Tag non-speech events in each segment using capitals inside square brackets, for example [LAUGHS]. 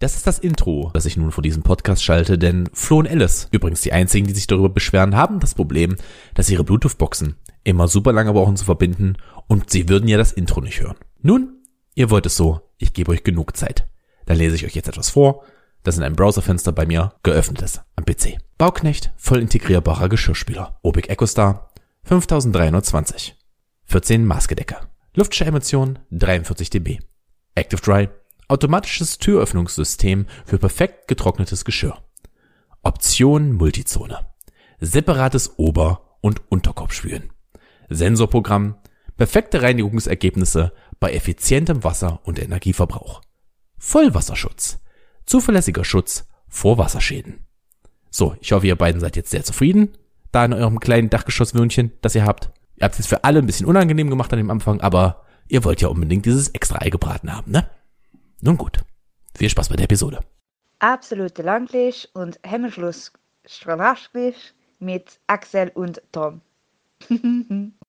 Das ist das Intro, das ich nun vor diesem Podcast schalte, denn Flo und Alice, übrigens die einzigen, die sich darüber beschweren, haben das Problem, dass ihre Bluetooth-Boxen immer super lange brauchen zu verbinden und sie würden ja das Intro nicht hören. Nun, ihr wollt es so, ich gebe euch genug Zeit. Dann lese ich euch jetzt etwas vor, das in einem Browserfenster bei mir geöffnet ist, am PC. Bauknecht, voll integrierbarer Geschirrspüler. Obic EcoStar, 5320. 14 Maßgedecke. Luftscheremission, 43 dB. Active Dry, automatisches Türöffnungssystem für perfekt getrocknetes Geschirr. Option Multizone. Separates Ober- und Unterkorbspülen. Sensorprogramm. Perfekte Reinigungsergebnisse bei effizientem Wasser- und Energieverbrauch. Vollwasserschutz. Zuverlässiger Schutz vor Wasserschäden. So, ich hoffe, ihr beiden seid jetzt sehr zufrieden, da in eurem kleinen Dachgeschosswöhnchen, das ihr habt. Ihr habt es für alle ein bisschen unangenehm gemacht an dem Anfang, aber ihr wollt ja unbedingt dieses extra Ei gebraten haben, ne? Nun gut, viel Spaß bei der Episode. Absolute Langlich und Hemmschluss Stranaschlich mit Axel und Tom. [LAUGHS]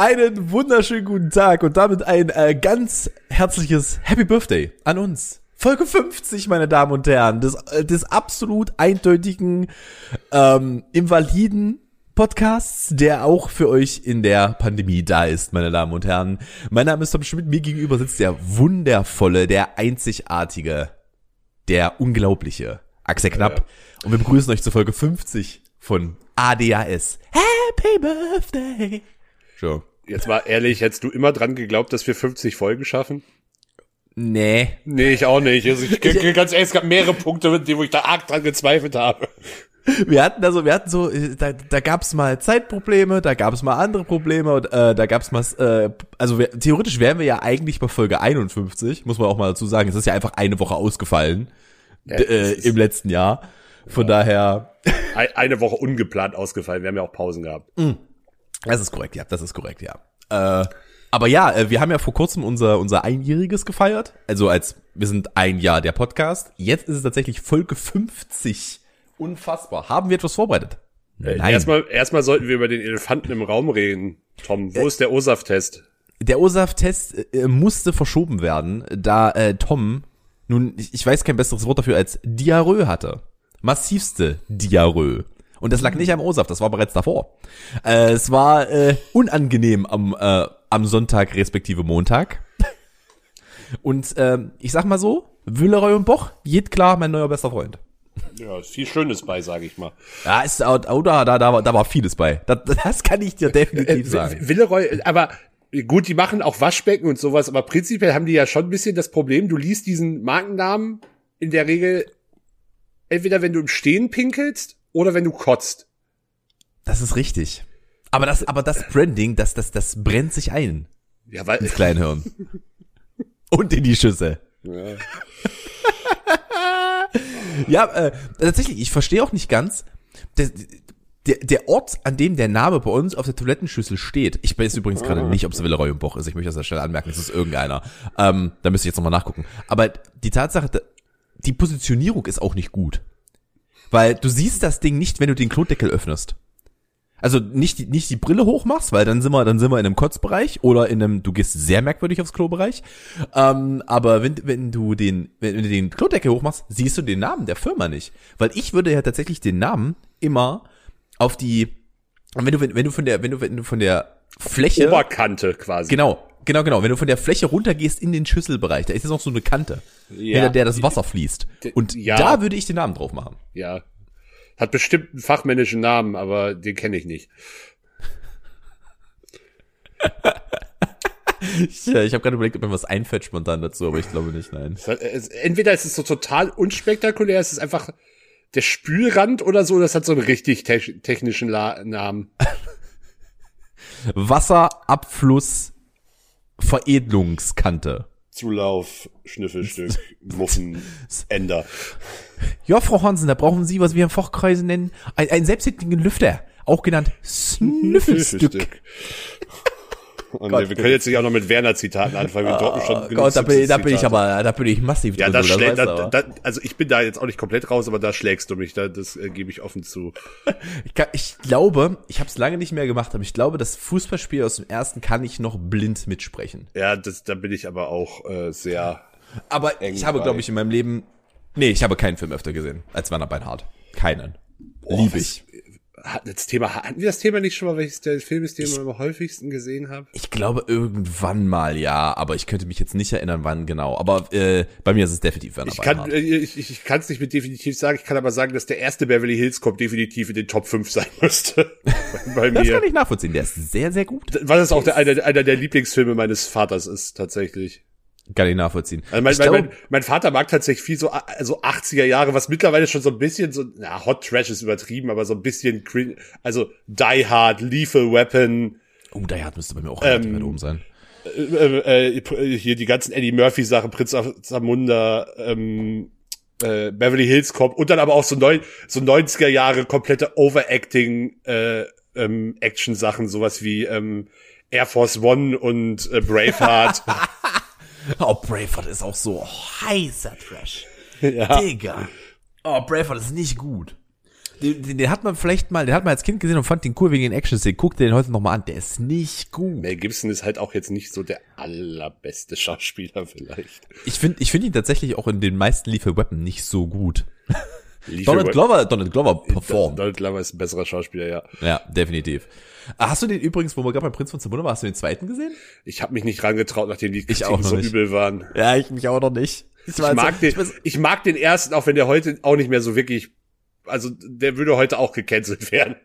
Einen wunderschönen guten Tag und damit ein äh, ganz herzliches Happy Birthday an uns. Folge 50, meine Damen und Herren, des, äh, des absolut eindeutigen, ähm, invaliden Podcasts, der auch für euch in der Pandemie da ist, meine Damen und Herren. Mein Name ist Tom Schmidt, mir gegenüber sitzt der wundervolle, der einzigartige, der unglaubliche Axel Knapp. Ja. Und wir begrüßen euch zur Folge 50 von ADAS. Happy Birthday! So. Jetzt mal ehrlich, hättest du immer dran geglaubt, dass wir 50 Folgen schaffen? Nee. Nee, ich auch nicht. Also ich, ich, ganz ehrlich, es gab mehrere Punkte, wo ich da arg dran gezweifelt habe. Wir hatten also, wir hatten so, da, da gab es mal Zeitprobleme, da gab es mal andere Probleme und äh, da gab es mal, äh, also wir, theoretisch wären wir ja eigentlich bei Folge 51, muss man auch mal dazu sagen. Es ist ja einfach eine Woche ausgefallen ja, äh, im letzten Jahr. Von ja. daher. Eine Woche ungeplant ausgefallen. Wir haben ja auch Pausen gehabt. Mm. Das ist korrekt, ja, das ist korrekt, ja. Äh, aber ja, äh, wir haben ja vor kurzem unser, unser Einjähriges gefeiert. Also als, wir sind ein Jahr der Podcast. Jetzt ist es tatsächlich Folge 50. Unfassbar. Haben wir etwas vorbereitet? Äh, Nein. Erstmal, erstmal sollten wir über den Elefanten im Raum reden. Tom, wo äh, ist der OSAF-Test? Der OSAF-Test äh, musste verschoben werden, da äh, Tom nun, ich, ich weiß kein besseres Wort dafür als Diarrhoe hatte. Massivste Diarrhoe. Und das lag nicht am OSAF, das war bereits davor. Äh, es war äh, unangenehm am, äh, am Sonntag respektive Montag. Und äh, ich sag mal so, Wülleroy und Boch, jed klar mein neuer bester Freund. Ja, ist viel Schönes bei, sage ich mal. Ja, ist, oh, da, da, da, da war vieles bei. Das, das kann ich dir definitiv äh, sagen. Willeroy, aber gut, die machen auch Waschbecken und sowas, aber prinzipiell haben die ja schon ein bisschen das Problem, du liest diesen Markennamen in der Regel entweder wenn du im Stehen pinkelst oder wenn du kotzt. Das ist richtig. Aber das, aber das Branding, das, das, das brennt sich ein. Ja, weil. Ins Kleinhirn. Und in die Schüsse. Ja. ja, äh, tatsächlich, ich verstehe auch nicht ganz. Der, der, der Ort, an dem der Name bei uns auf der Toilettenschüssel steht, ich weiß übrigens gerade nicht, ob es Villeroy und Boch ist, ich möchte das an der Stelle anmerken, es ist irgendeiner. Ähm, da müsste ich jetzt nochmal nachgucken. Aber die Tatsache, die Positionierung ist auch nicht gut. Weil du siehst das Ding nicht, wenn du den Klodeckel öffnest. Also nicht die, nicht die Brille hochmachst, weil dann sind wir dann sind wir in einem Kotzbereich oder in einem du gehst sehr merkwürdig aufs Klobereich. Ähm, aber wenn wenn du den wenn du den Klodeckel hochmachst, siehst du den Namen der Firma nicht, weil ich würde ja tatsächlich den Namen immer auf die wenn du, wenn du von der, wenn du, wenn du von der Fläche. Oberkante quasi. Genau, genau, genau. Wenn du von der Fläche runtergehst in den Schüsselbereich, da ist jetzt noch so eine Kante, Ja. hinter der das Wasser fließt. Und ja. da würde ich den Namen drauf machen. Ja. Hat bestimmt einen fachmännischen Namen, aber den kenne ich nicht. [LAUGHS] Ich, ich habe gerade überlegt, ob mir was einfällt spontan dazu, aber ich glaube nicht, nein. Entweder ist es so total unspektakulär, es ist einfach der Spülrand oder so, das hat so einen richtig te technischen La Namen. [LAUGHS] Wasserabfluss Veredelungskante. Zulauf, Schnüffelstück, [LAUGHS] Muffen, Ender. Ja, Frau Hansen, da brauchen Sie, was wir im Fachkreise nennen, ein, einen selbsttätigen Lüfter, auch genannt [LAUGHS] Snüffelstück. Und wir können jetzt nicht auch noch mit Werner-Zitaten anfangen. Wir droppen schon Oh Gott, da bin, da bin ich aber, da bin ich massiv Ja, drin, das du da, da, also ich bin da jetzt auch nicht komplett raus, aber da schlägst du mich, da, das äh, gebe ich offen zu. [LAUGHS] Ich, kann, ich glaube, ich habe es lange nicht mehr gemacht, aber ich glaube, das Fußballspiel aus dem ersten kann ich noch blind mitsprechen. Ja, das, da bin ich aber auch äh, sehr. Aber ich habe, glaube ich, in meinem Leben, nee, ich habe keinen Film öfter gesehen als Werner Beinhardt. Keinen. Lieb ich. Hat das Thema, hatten wir das Thema nicht schon mal, welches der Film ist, den ich am häufigsten gesehen habe? Ich glaube irgendwann mal, ja, aber ich könnte mich jetzt nicht erinnern, wann genau. Aber äh, bei mir ist es definitiv Werner Ich kann Beinhardt. äh, ich, ich, ich kann es nicht mit definitiv sagen, ich kann aber sagen, dass der erste Beverly Hills Cop definitiv in den Top 5 sein müsste. [LAUGHS] bei Das mir. kann ich nachvollziehen, der ist sehr, sehr gut. Weil das auch der, einer, einer der Lieblingsfilme meines Vaters ist, tatsächlich. Kann ich nachvollziehen. Also mein, ich mein, glaube, mein, mein Vater mag tatsächlich viel so also 80er Jahre, was mittlerweile schon so ein bisschen so, na, Hot Trash ist übertrieben, aber so ein bisschen, also Die Hard, Lethal Weapon, oh, der Hard müsste bei mir auch relativ Ähm, weit oben sein. äh, äh, hier die ganzen Eddie Murphy Sachen, Prinz of Zamunda, ähm, äh, Beverly Hills Cop und dann aber auch so neun, so 90er Jahre komplette Overacting äh, ähm, Action Sachen, sowas wie ähm, Air Force One und äh, Braveheart. [LAUGHS] Oh, Braveheart ist auch so heißer Trash. [LAUGHS] ja. Digga. Oh, Braveheart ist nicht gut. Den, den, den hat man vielleicht mal, den hat man als Kind gesehen und fand den cool wegen den Action-Szenen. Guck dir den heute noch mal an. Der ist nicht gut. Mel Gibson ist halt auch jetzt nicht so der allerbeste Schauspieler [LAUGHS] vielleicht. Ich finde ich finde ihn tatsächlich auch in den meisten Lethal Weapon nicht so gut. [LAUGHS] Donald Glover, Donald Glover performt. Donald Glover ist ein besserer Schauspieler, ja. Ja, definitiv. Ah, Hast du den übrigens, wo wir gerade beim Prinz von Zamunda waren, hast du den zweiten gesehen? Ich habe mich nicht rangetraut, nachdem die Ich auch Kritiken so nicht. übel waren. Ja, ich mich auch noch nicht. Ich mag, den, ich mag den ersten, auch wenn der heute auch nicht mehr so wirklich, also der würde heute auch gecancelt werden.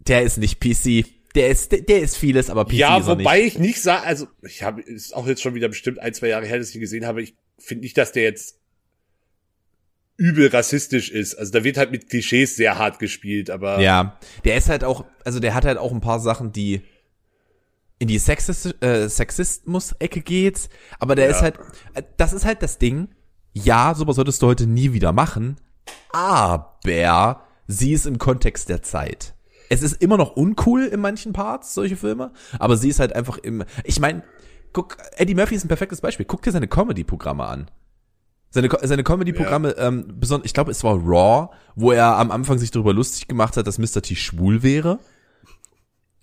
der ist nicht PC. Der ist, der, ist vieles, aber PC ja, ist wobei nicht. ich nicht sage, also ich habe, ist auch jetzt schon wieder bestimmt ein, zwei Jahre her, dass ich ihn gesehen habe. Ich finde nicht, dass der jetzt übel rassistisch ist. Also da wird halt mit Klischees sehr hart gespielt, aber Ja, der ist halt auch, also der hat halt auch ein paar Sachen, die in die Sexist, äh, Sexismus-Ecke geht, aber der Ja. ist halt, das ist halt das Ding, ja, sowas solltest du heute nie wieder machen, aber sie ist im Kontext der Zeit. Es ist immer noch uncool in manchen Parts, solche Filme, aber sie ist halt einfach im, ich meine, guck, Eddie Murphy ist ein perfektes Beispiel, guck dir seine Comedy-Programme an. Seine, seine Comedy-Programme, ähm, besonders, ich glaube, es war Raw, wo er am Anfang sich darüber lustig gemacht hat, dass Mr. T schwul wäre.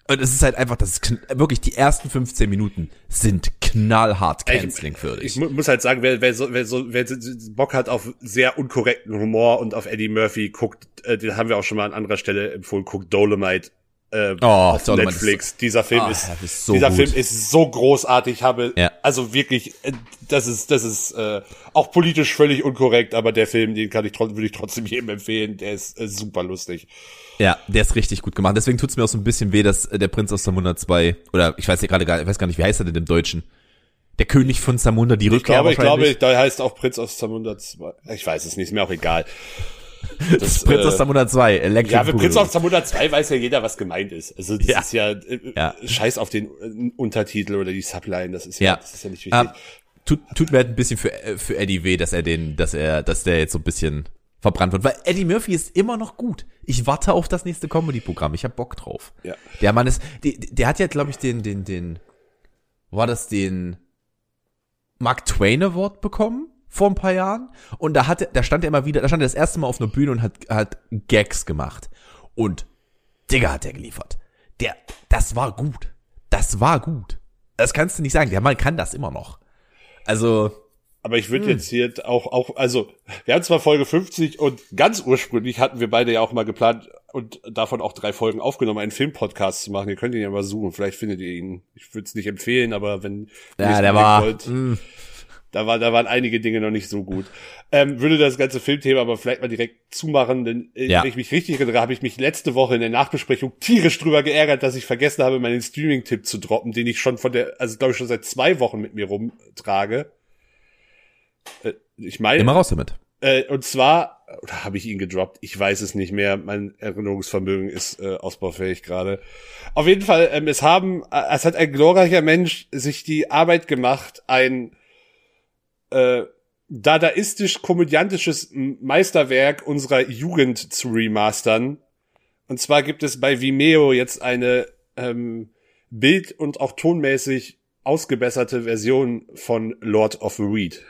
Und es ist halt einfach, das ist wirklich die ersten 15 Minuten sind knallhart Ich- canceling für ich dich. mu muss halt sagen, wer, wer, so, wer, so, wer Bock hat auf sehr unkorrekten Humor und auf Eddie Murphy, guckt, äh, den haben wir auch schon mal an anderer Stelle empfohlen, guckt Dolomite äh, Oh, auf Netflix. Dieser Film Ah, ist, ist so dieser gut. Film ist so großartig. Ich habe Ja. also wirklich, äh, das ist, das ist äh, auch politisch völlig unkorrekt, aber der Film, den kann ich würde ich trotzdem [LAUGHS] jedem empfehlen. Der ist äh, super lustig. Ja, der ist richtig gut gemacht. Deswegen tut's mir auch so ein bisschen weh, dass äh, der Prinz aus Zamunda 2, oder ich weiß ja gerade gar, ich weiß gar nicht, wie heißt er denn im Deutschen? Der König von Zamunda, die Ich Rückkehr glaube, ich glaube, da heißt auch Prinz aus Zamunda 2. Ich weiß es nicht, ist mir auch egal. [LAUGHS] Das, Prinz äh, aus Zamunda 2, Electric Ja, für Prinz auf Zamunda 2 weiß ja jeder, was gemeint ist. Also das Ja. ist ja, äh, Ja. scheiß auf den äh, Untertitel oder die Subline, das ist ja, Ja. das ist ja nicht wichtig. Ähm, tut, tut mir halt ein bisschen für, äh, für Eddie weh, dass er den, dass er, dass der jetzt so ein bisschen verbrannt wird. Weil Eddie Murphy ist immer noch gut. Ich warte auf das nächste Comedy-Programm. Ich hab Bock drauf. Ja. Der Mann ist, der, der hat ja, glaube ich, den, den, den, war das den Mark Twain Award bekommen vor ein paar Jahren? Und da hatte, da stand er immer wieder, da stand er das erste Mal auf einer Bühne und hat, hat Gags gemacht. Und Digga hat er geliefert. Der, das war gut. Das war gut. Das kannst du nicht sagen. Der Mann kann das immer noch. Also, Aber ich hm. würde jetzt hier auch, auch, also, wir haben zwar Folge 50 und ganz ursprünglich hatten wir beide ja auch mal geplant, und davon auch drei Folgen aufgenommen, einen Filmpodcast zu machen. Ihr könnt ihn ja mal suchen, vielleicht findet ihr ihn. Ich würde es nicht empfehlen, aber wenn ihr Ja, der war. wollt, mh. Da, war, da waren einige Dinge noch nicht so gut. Ähm, würde das ganze Filmthema aber vielleicht mal direkt zumachen, denn äh, Ja. wenn ich mich richtig erinnere, habe ich mich letzte Woche in der Nachbesprechung tierisch drüber geärgert, dass ich vergessen habe, meinen Streaming-Tipp zu droppen, den ich schon von der, also glaube ich schon seit zwei Wochen mit mir rumtrage. Äh, ich meine, Immer raus damit. äh, und zwar, oder habe ich ihn gedroppt? Ich weiß es nicht mehr. Mein Erinnerungsvermögen ist äh, ausbaufähig gerade. Auf jeden Fall, ähm, es haben, äh, es hat ein glorreicher Mensch sich die Arbeit gemacht, ein äh, dadaistisch-komödiantisches Meisterwerk unserer Jugend zu remastern. Und zwar gibt es bei Vimeo jetzt eine ähm, bild- und auch tonmäßig ausgebesserte Version von Lord of the Weed.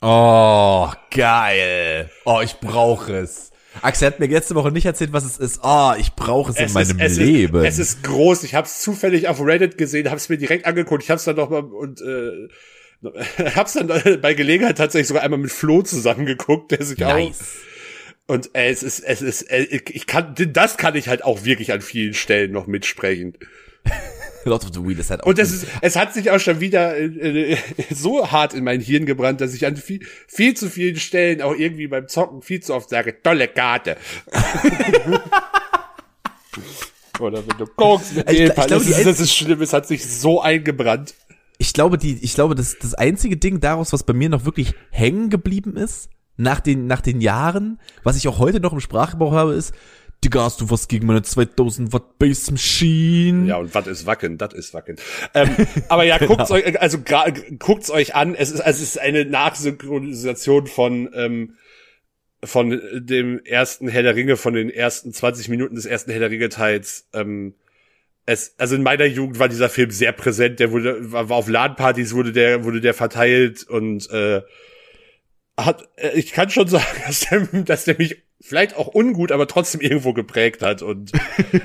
Oh, geil. Oh, ich brauche es. Axel hat mir letzte Woche nicht erzählt, was es ist. Oh, ich brauche es, in meinem es Leben. Ist, es ist groß. Ich habe es zufällig auf Reddit gesehen, habe es mir direkt angeguckt. Ich habe es dann noch mal und äh, [LAUGHS] hab's dann bei Gelegenheit tatsächlich sogar einmal mit Flo zusammengeguckt, der sich auch nice. und äh, es ist es ist äh, ich kann das kann ich halt auch wirklich an vielen Stellen noch mitsprechen. [LAUGHS] Lord of the Wheel ist halt auch Und es ist es hat sich auch schon wieder äh, äh, so hart in mein Hirn gebrannt, dass ich an viel, viel zu vielen Stellen auch irgendwie beim Zocken viel zu oft sage, tolle Karte. [LAUGHS] Oder wenn du guckst mit Ich ich glaube, das, ist, das ist schlimm, es hat sich so eingebrannt. Ich glaube, die, ich glaube, das, das einzige Ding daraus, was bei mir noch wirklich hängen geblieben ist, nach den, nach den Jahren, was ich auch heute noch im Sprachgebrauch habe, ist, Digga, hast du was gegen meine 2000 Watt Bass Machine? Ja, und was ist Wacken? Das ist Wacken. Ähm, aber ja, [LAUGHS] guckt's euch, also guckt's euch an. Es ist, also es ist eine Nachsynchronisation von, ähm, von dem ersten Herr der Ringe, von den ersten 20 Minuten des ersten Herr der Ringe Teils. Ähm, es, also in meiner Jugend war dieser Film sehr präsent. Der wurde, war, auf LAN-Partys wurde der, wurde der verteilt und äh, hat, äh, ich kann schon [LAUGHS] sagen, dass der, dass der mich vielleicht auch ungut, aber trotzdem irgendwo geprägt hat. Und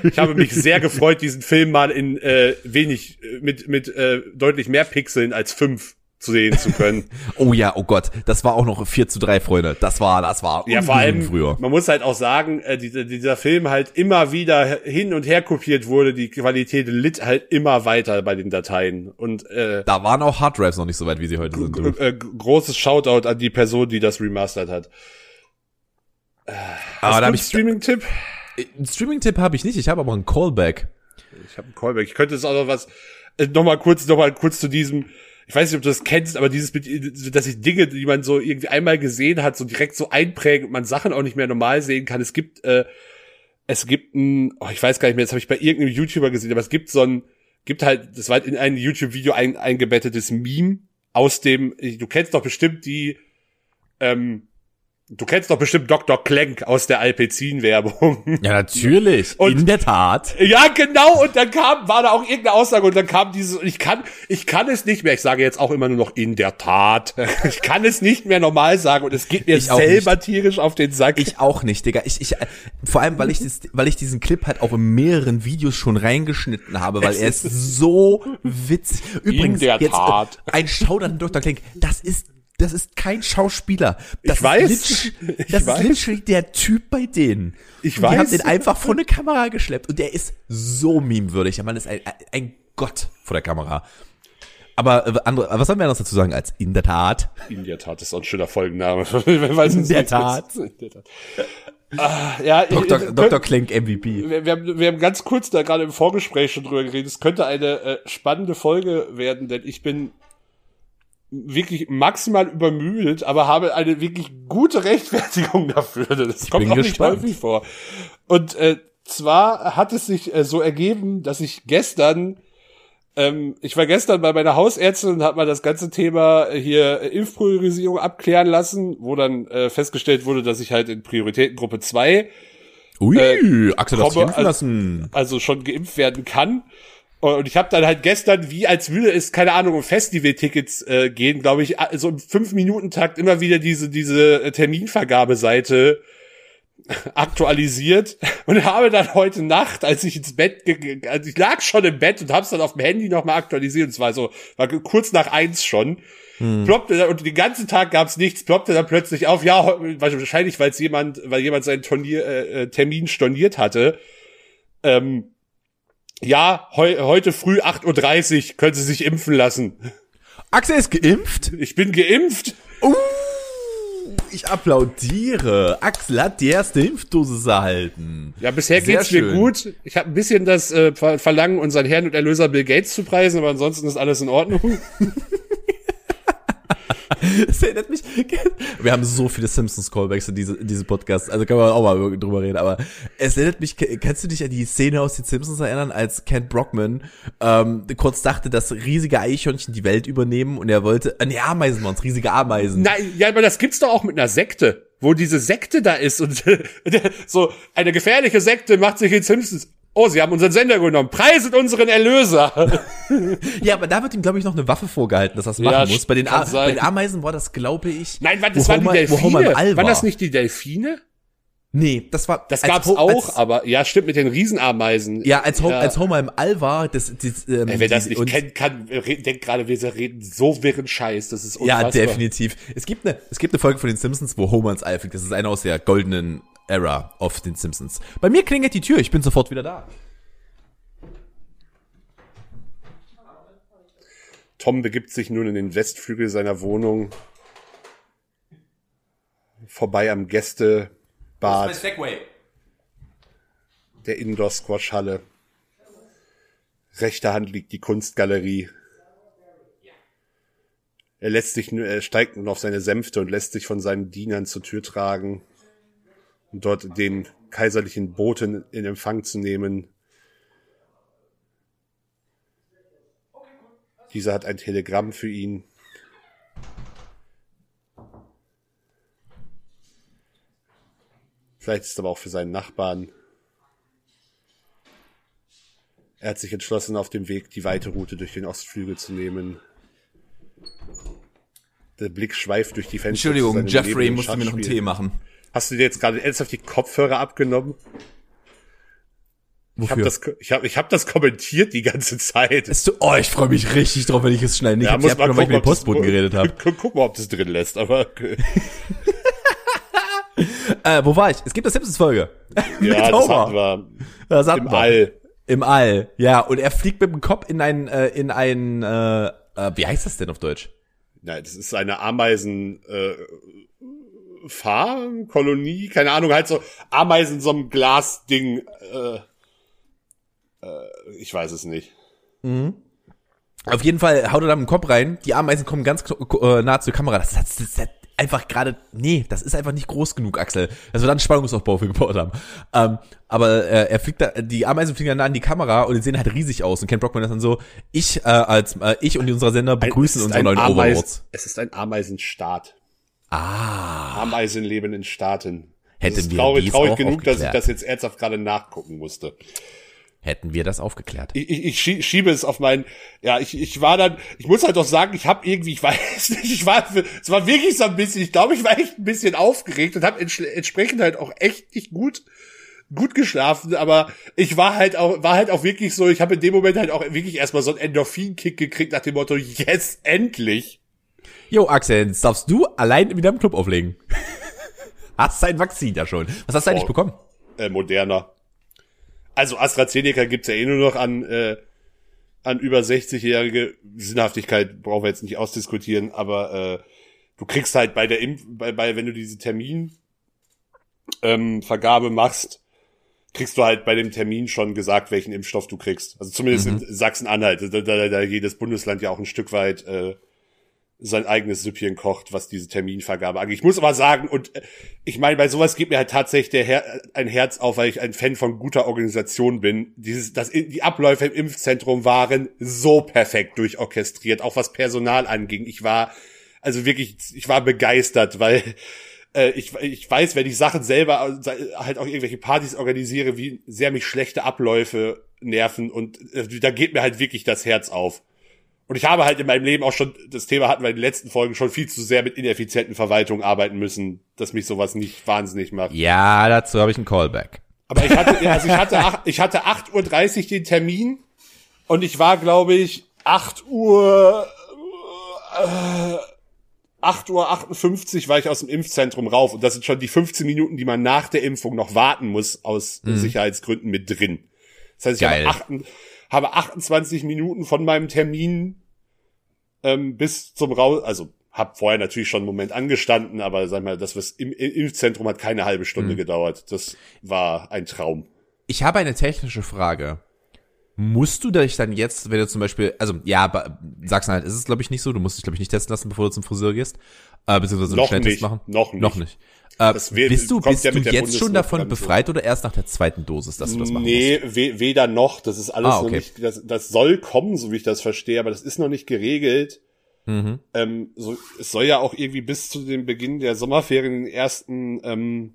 ich habe mich sehr gefreut, diesen Film mal in äh, wenig, mit, mit äh, deutlich mehr Pixeln als fünf zu sehen zu können. [LAUGHS] Oh ja, oh Gott, das war auch noch 4 zu 3, Freunde. Das war, das war ja, vor allem, früher. man muss halt auch sagen, äh, dieser, dieser Film halt immer wieder hin und her kopiert wurde. Die Qualität litt halt immer weiter bei den Dateien. Und äh, Da waren auch Harddrives noch nicht so weit, wie sie heute sind. Äh, großes Shoutout an die Person, die das remastert hat. Aber da Hast habe du ich, Streaming-Tipp? einen Streaming-Tipp habe ich nicht, ich habe aber einen Callback. Ich habe einen Callback. Ich könnte es auch noch was, äh, noch mal kurz, noch mal kurz zu diesem, ich weiß nicht, ob du das kennst, aber dieses, dass sich Dinge, die man so irgendwie einmal gesehen hat, so direkt so einprägen und man Sachen auch nicht mehr normal sehen kann. Es gibt, äh, es gibt ein, oh, ich weiß gar nicht mehr, das habe ich bei irgendeinem YouTuber gesehen, aber es gibt so ein, gibt halt, das war in ein YouTube-Video ein, eingebettetes Meme aus dem, du kennst doch bestimmt die, ähm, du kennst doch bestimmt Dr. Klenk aus der Alpecin-Werbung. [LAUGHS] Ja, natürlich. Und- In der Tat. Ja, genau, und dann kam, war da auch irgendeine Aussage und dann kam dieses, ich kann, ich kann es nicht mehr, ich sage jetzt auch immer nur noch in der Tat. Ich kann es nicht mehr normal sagen und es geht mir Ich selber tierisch auf den Sack. Ich auch nicht, Digga. Ich, ich, vor allem, weil ich, das, weil ich diesen Clip halt auch in mehreren Videos schon reingeschnitten habe, weil Es er ist so witzig. Übrigens, der jetzt Tat. äh, ein Shoutout an Dr. Klink. Das ist, das ist kein Schauspieler. Das Ich weiß. Ist [LAUGHS] Ich das weiß. ist literally der Typ bei denen. Ich und Die haben weiß. den einfach vor eine Kamera geschleppt und der ist so memewürdig. Der Mann ist ein, ein Gott vor der Kamera. Aber äh, andere, was sollen wir noch dazu sagen als in der Tat? in der Tat ist auch ein schöner Folgenname. [LAUGHS] Weiß In der. Tat. In der Tat. Ah, ja, Dr. äh, Dr. Klink MVP. Wir, wir, haben, wir haben ganz kurz da gerade im Vorgespräch schon drüber geredet. Es könnte eine äh, spannende Folge werden, denn ich bin wirklich maximal übermüdet, aber habe eine wirklich gute Rechtfertigung dafür. Das kommt bin auch nicht gespannt. häufig vor. Und äh, zwar hat es sich äh, so ergeben, dass ich gestern ähm, ich war gestern bei meiner Hausärztin und habe mal das ganze Thema äh, hier äh, Impfpriorisierung abklären lassen, wo dann äh, festgestellt wurde, dass ich halt in Prioritätengruppe 2 Ui, Äh, Axel komme, impfen also- lassen. also schon geimpft werden kann. Und ich habe dann halt gestern, wie als würde es, keine Ahnung, um Festival-Tickets äh, gehen, glaube ich, so im Fünf-Minuten-Takt immer wieder diese, diese äh, Terminvergabeseite aktualisiert und habe dann heute Nacht, als ich ins Bett, also ich lag schon im Bett und habe es dann auf dem Handy nochmal aktualisiert. Und es war so, war kurz nach eins schon. Ploppte dann, und den ganzen Tag gab es nichts, ploppte dann plötzlich auf, ja, wahrscheinlich, weil es jemand, weil jemand seinen Turnier, äh, äh, Termin storniert hatte. Ähm, ja, heu, heute früh 8.30 Uhr können Sie sich impfen lassen. Axel ist geimpft? Ich bin geimpft. Uh, ich applaudiere. Axel hat die erste Impfdosis erhalten. Ja, bisher Sehr geht's mir gut. Ich habe ein bisschen das äh, Ver- Verlangen, unseren Herrn und Erlöser Bill Gates zu preisen, aber ansonsten ist alles in Ordnung. [LAUGHS] [LAUGHS] Das erinnert mich. Wir haben so viele Simpsons-Callbacks in, diese, diesem Podcast, also kann man auch mal drüber reden, aber es erinnert mich, kannst du dich an die Szene aus den Simpsons erinnern, als Kent Brockman ähm, kurz dachte, dass riesige Eichhörnchen die Welt übernehmen und er wollte, äh, nee, Ameisen riesige Ameisen. Nein, ja, aber das gibt's doch auch mit einer Sekte, wo diese Sekte da ist und [LAUGHS] so eine gefährliche Sekte macht sich in Simpsons. Oh, sie haben unseren Sender genommen. Preiset unseren Erlöser. [LAUGHS] Ja, aber da wird ihm, glaube ich, noch eine Waffe vorgehalten, dass er das machen Ja, muss. Bei den, bei den Ameisen war das, glaube ich. Nein, das waren die Homer- Homer Delfine. Waren das nicht die Delfine? Nee, das war. Das gab's Ho- auch, als, aber ja, stimmt mit den Riesenameisen. Ja, als, Ho Ja. als Homer im All war, das, das ähm, Ey, wer das nicht kennt, kann, denkt gerade, wir reden so wirren Scheiß. Das ist Ja, unfassbar. definitiv. Es gibt eine, es gibt eine Folge von den Simpsons, wo Homer ins All fliegt. Das ist eine aus der goldenen Era auf den Simpsons. Bei mir klingelt die Tür. Ich bin sofort wieder da. Tom begibt sich nun in den Westflügel seiner Wohnung. Vorbei am Gästebad Segway. der Indoor-Squash-Halle. Rechter Hand liegt die Kunstgalerie. Er lässt sich, nur- er steigt nun auf seine Sänfte und lässt sich von seinen Dienern zur Tür tragen, um dort den kaiserlichen Boten in Empfang zu nehmen. Dieser hat ein Telegramm für ihn. Vielleicht ist es aber auch für seinen Nachbarn. Er hat sich entschlossen, auf dem Weg die weite Route durch den Ostflügel zu nehmen. Der Blick schweift durch die Fenster. Entschuldigung, Jeffrey musste mir noch einen. Tee machen. Hast du dir jetzt gerade ernsthaft die Kopfhörer abgenommen? Ich habe Wofür? das, ich hab, ich hab das kommentiert die ganze Zeit. Ist du, oh, ich freue mich richtig drauf, wenn ich es schnell nicht Ja, hab. muss Ich mal hab weil ich mit dem Postboten [LAUGHS] geredet habe. Guck, guck mal, ob das drin lässt, aber [LAUGHS] Äh, wo war ich? Es gibt eine Simpsons-Folge. Ja, [LAUGHS] das hatten wir Das hatten im wir. All. Im All, ja. Und er fliegt mit dem Kopf in ein, äh, in ein, äh, äh, wie heißt das denn auf Deutsch? Nein, das ist eine Ameisen äh, Farm, Kolonie, keine Ahnung, halt so Ameisen in so einem Glasding. Äh, äh, ich weiß es nicht. Auf jeden Fall haut er da mit dem Kopf rein. Die Ameisen kommen ganz äh, nah zur Kamera. Das, das, das, das einfach gerade, nee, das ist einfach nicht groß genug, Axel. Das wird dann einen Spannungsaufbau für gebaut haben. Ähm, aber äh, er fliegt da, die Ameisen fliegen dann nah an die Kamera und die sehen halt riesig aus. Und Ken Brockman ist dann so, ich äh, als äh, ich und unser Sender begrüßen unsere neuen Ameisen- Overlords. Es ist ein Ameisenstaat. Ah, Ameisen leben in Staaten. Hätten das ist wir traurig, traurig genug, dass ich das jetzt ernsthaft gerade nachgucken musste. Hätten wir das aufgeklärt. ich, ich, ich schie- schiebe es auf meinen, ja, ich, ich war dann, ich muss halt doch sagen, ich habe irgendwie, ich [LAUGHS] weiß nicht, ich war, es war wirklich so ein bisschen, ich glaube, ich war echt ein bisschen aufgeregt und habe entsprechend halt auch echt nicht gut, gut geschlafen, aber ich war halt auch, war halt auch wirklich so, ich habe in dem Moment halt auch wirklich erstmal so einen Endorphin-Kick gekriegt nach dem Motto, yes, endlich. Jo, Axel, jetzt darfst du allein wieder im Club auflegen. [LAUGHS] hast dein Vakzin ja schon. Was hast du eigentlich Oh. bekommen? Äh, moderner. Also AstraZeneca gibt's ja eh nur noch an, äh, an über 60-jährige Sinnhaftigkeit brauchen wir jetzt nicht ausdiskutieren, aber äh, du kriegst halt bei der Impf, bei, bei wenn du diese Termin ähm, Vergabe machst, kriegst du halt bei dem Termin schon gesagt, welchen Impfstoff du kriegst. Also zumindest in Sachsen-Anhalt, da, da, da jedes Bundesland ja auch ein Stück weit äh, sein eigenes Süppchen kocht, was diese Terminvergabe angeht. Ich muss aber sagen, und äh, ich meine, bei sowas geht mir halt tatsächlich der Her ein Herz auf, weil ich ein Fan von guter Organisation bin. Dieses, das, die Abläufe im Impfzentrum waren so perfekt durchorchestriert, auch was Personal anging. Ich war, also wirklich, ich war begeistert, weil äh, ich, ich weiß, wenn ich Sachen selber äh, halt auch irgendwelche Partys organisiere, wie sehr mich schlechte Abläufe nerven und äh, da geht mir halt wirklich das Herz auf. Und ich habe halt in meinem Leben auch schon, das Thema hatten wir in den letzten Folgen schon viel zu sehr mit ineffizienten Verwaltungen arbeiten müssen, dass mich sowas nicht wahnsinnig macht. Ja, dazu habe ich einen Callback. Aber ich hatte, also ich hatte, ich hatte 8.30 Uhr den Termin und ich war, glaube ich, 8 Uhr, äh, 8 Uhr 58 war ich aus dem Impfzentrum rauf und das sind schon die 15 Minuten, die man nach der Impfung noch warten muss aus Sicherheitsgründen mit drin. Das heißt, ich Geil. habe, 8, habe 28 Minuten von meinem Termin ähm, bis zum Raus, also hab vorher natürlich schon einen Moment angestanden, aber sag mal, das was im, im Impfzentrum hat keine halbe Stunde gedauert. Das war ein Traum. Ich habe eine technische Frage. Musst du dich dann jetzt, wenn du zum Beispiel, also ja, bei Sachsen-Anhalt ist es glaube ich nicht so, du musst dich glaube ich nicht testen lassen, bevor du zum Friseur gehst, äh, beziehungsweise einen Noch Schnelltest nicht, machen. noch nicht. Noch nicht. Äh, wird- bist du, bist ja du jetzt schon davon befreit oder erst nach der zweiten Dosis, dass du das machen Nee, we weder noch. Das ist alles Ah, noch okay. nicht, das, das soll kommen, so wie ich das verstehe, aber das ist noch nicht geregelt. musst? Mhm. Ähm, so, es soll ja auch irgendwie bis zu dem Beginn der Sommerferien den ersten ähm,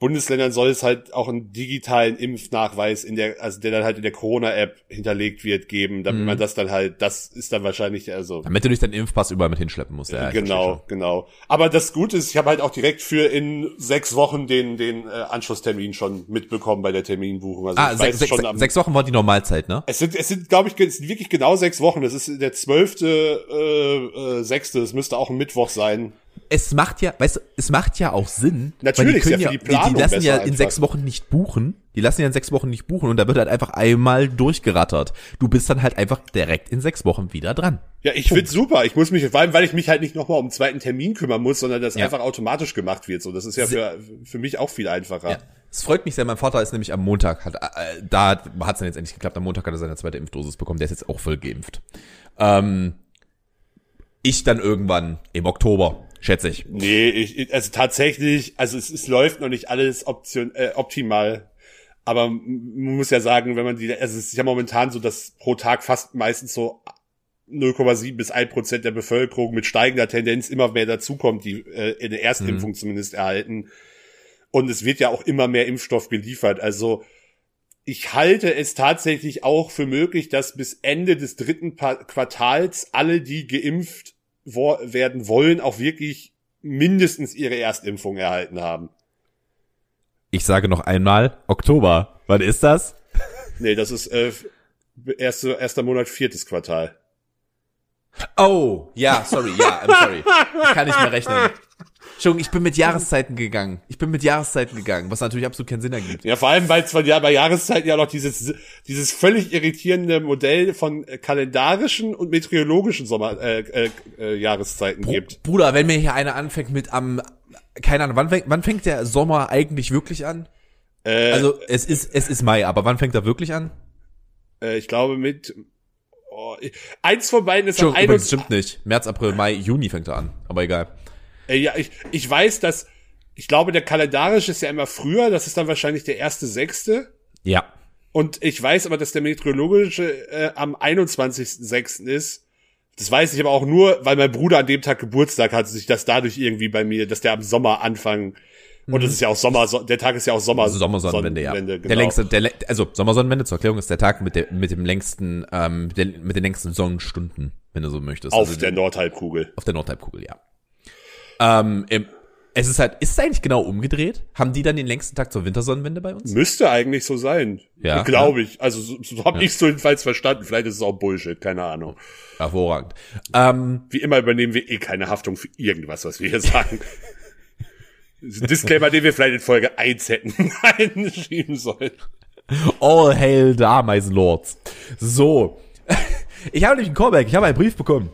Bundesländern soll es halt auch einen digitalen Impfnachweis in der, also der dann halt in der Corona-App hinterlegt wird, geben, damit Mhm. man das dann halt, das ist dann wahrscheinlich, also Damit du nicht deinen Impfpass überall mit hinschleppen musst. Ja, genau, genau. Aber das Gute ist, ich habe halt auch direkt für in sechs Wochen den den äh, Anschlusstermin schon mitbekommen bei der Terminbuchung. Also. Ah, sechs, sechs, schon am, sechs Wochen war die Normalzeit, ne? es sind, es sind, glaube ich, es sind wirklich genau sechs Wochen. Das ist der zwölfte, äh, äh, sechste. Es müsste auch ein Mittwoch sein. Es macht ja, weißt du, es macht ja auch Sinn. Natürlich, weil die können ja die die, die lassen ja in einfach. sechs Wochen nicht buchen. Die lassen ja in sechs Wochen nicht buchen und da wird halt einfach einmal durchgerattert. Du bist dann halt einfach direkt in sechs Wochen wieder dran. Ja, ich find's super. Ich muss mich, vor allem, weil ich mich halt nicht nochmal um einen zweiten Termin kümmern muss, sondern das Ja. einfach automatisch gemacht wird. So, das ist ja für, für mich auch viel einfacher. Ja. Es freut mich sehr, mein Vater ist nämlich am Montag, hat, äh, da hat es dann jetzt endlich geklappt, am Montag hat er seine zweite Impfdosis bekommen, der ist jetzt auch voll geimpft. Ähm, ich dann irgendwann im Oktober, schätze ich. Nee, ich, also tatsächlich, also es, es läuft noch nicht alles option, äh, optimal. Aber man muss ja sagen, wenn man die, also es ist ja momentan so, dass pro Tag fast meistens so 0,7 bis 1 Prozent der Bevölkerung mit steigender Tendenz immer mehr dazukommt, die äh, eine Erstimpfung zumindest erhalten. Und es wird ja auch immer mehr Impfstoff geliefert. Also ich halte es tatsächlich auch für möglich, dass bis Ende des dritten Quartals alle, die geimpft wo werden wollen, auch wirklich mindestens ihre Erstimpfung erhalten haben. Ich sage noch einmal, Oktober. Wann ist das? Nee, das ist äh, erste, erster Monat, viertes Quartal. Oh, ja, sorry, ja, I'm sorry. Ich kann nicht mehr rechnen. [LAUGHS] Entschuldigung, ich bin mit Jahreszeiten gegangen. Ich bin mit Jahreszeiten gegangen, was natürlich absolut keinen Sinn ergibt. Ja, vor allem, weil es ja bei Jahreszeiten ja noch dieses dieses völlig irritierende Modell von kalendarischen und meteorologischen Sommer äh, äh, äh, Jahreszeiten gibt. Bruder, wenn mir hier einer anfängt mit am, keine Ahnung, wann fängt, wann fängt der Sommer eigentlich wirklich an? Äh, Also es ist es ist Mai, aber wann fängt er wirklich an? äh, ich glaube mit oh, eins von beiden ist am Entschuldigung, übrigens, 21. stimmt nicht. März, April, Mai, Juni fängt er an. Aber egal. Äh, ja, ich, ich weiß, dass ich glaube, der kalendarische ist ja immer früher, das ist dann wahrscheinlich der erste sechste. Ja. Und ich weiß aber, dass der meteorologische äh, am 21.06. ist. Das weiß ich aber auch nur, weil mein Bruder an dem Tag Geburtstag hat, sich das dadurch irgendwie bei mir, dass der am Sommer anfangen. Und es ist ja auch Sommer, so- der Tag ist ja auch Sommer. Sommersonnenwende, ja. Sonnenwende, Der genau. längste, der, also Sommersonnenwende zur Erklärung ist der Tag mit, der, mit dem längsten, ähm, mit, der, mit den längsten Sonnenstunden, wenn du so möchtest. Auf also der Nordhalbkugel. auf der Nordhalbkugel, ja. Ähm, es ist halt, ist es eigentlich genau umgedreht? Haben die dann den längsten Tag zur Wintersonnenwende bei uns? Müsste eigentlich so sein. Ja. Glaube ich. Also so, so habe ich so jedenfalls verstanden. Vielleicht ist es auch Bullshit, keine Ahnung. Hervorragend. Ähm, Wie immer übernehmen wir eh keine Haftung für irgendwas, was wir hier sagen. Disclaimer, den wir vielleicht in Folge 1 hätten [LAUGHS] einschieben sollen. all hail the Ameisenlords. So. [LAUGHS] Ich habe nämlich einen Callback, ich habe einen Brief bekommen.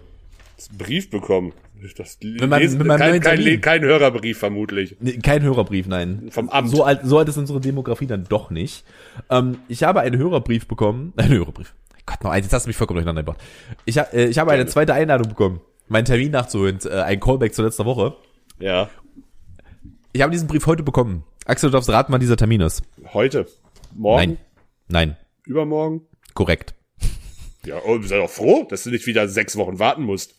Brief bekommen. Das Mit meinem- lesen, mit meinem kein, kein, Termin. kein Hörerbrief vermutlich. Nee, kein Hörerbrief, nein. Vom Amt. So alt, so alt ist unsere Demografie dann doch nicht. Ähm, ich habe einen Hörerbrief bekommen. [LAUGHS] Einen Hörerbrief. Gott, noch eins, jetzt hast du mich vollkommen durcheinander gebracht. Ich, äh, ich habe eine zweite Einladung bekommen, meinen Termin nachzuholen, äh, ein Callback zu letzter Woche. Ja. Ich habe diesen Brief heute bekommen. Axel, du darfst raten, wann dieser Termin ist. Heute. Morgen. Nein. Nein. Übermorgen. Korrekt. Ja, oh, sei doch froh, dass du nicht wieder sechs Wochen warten musst.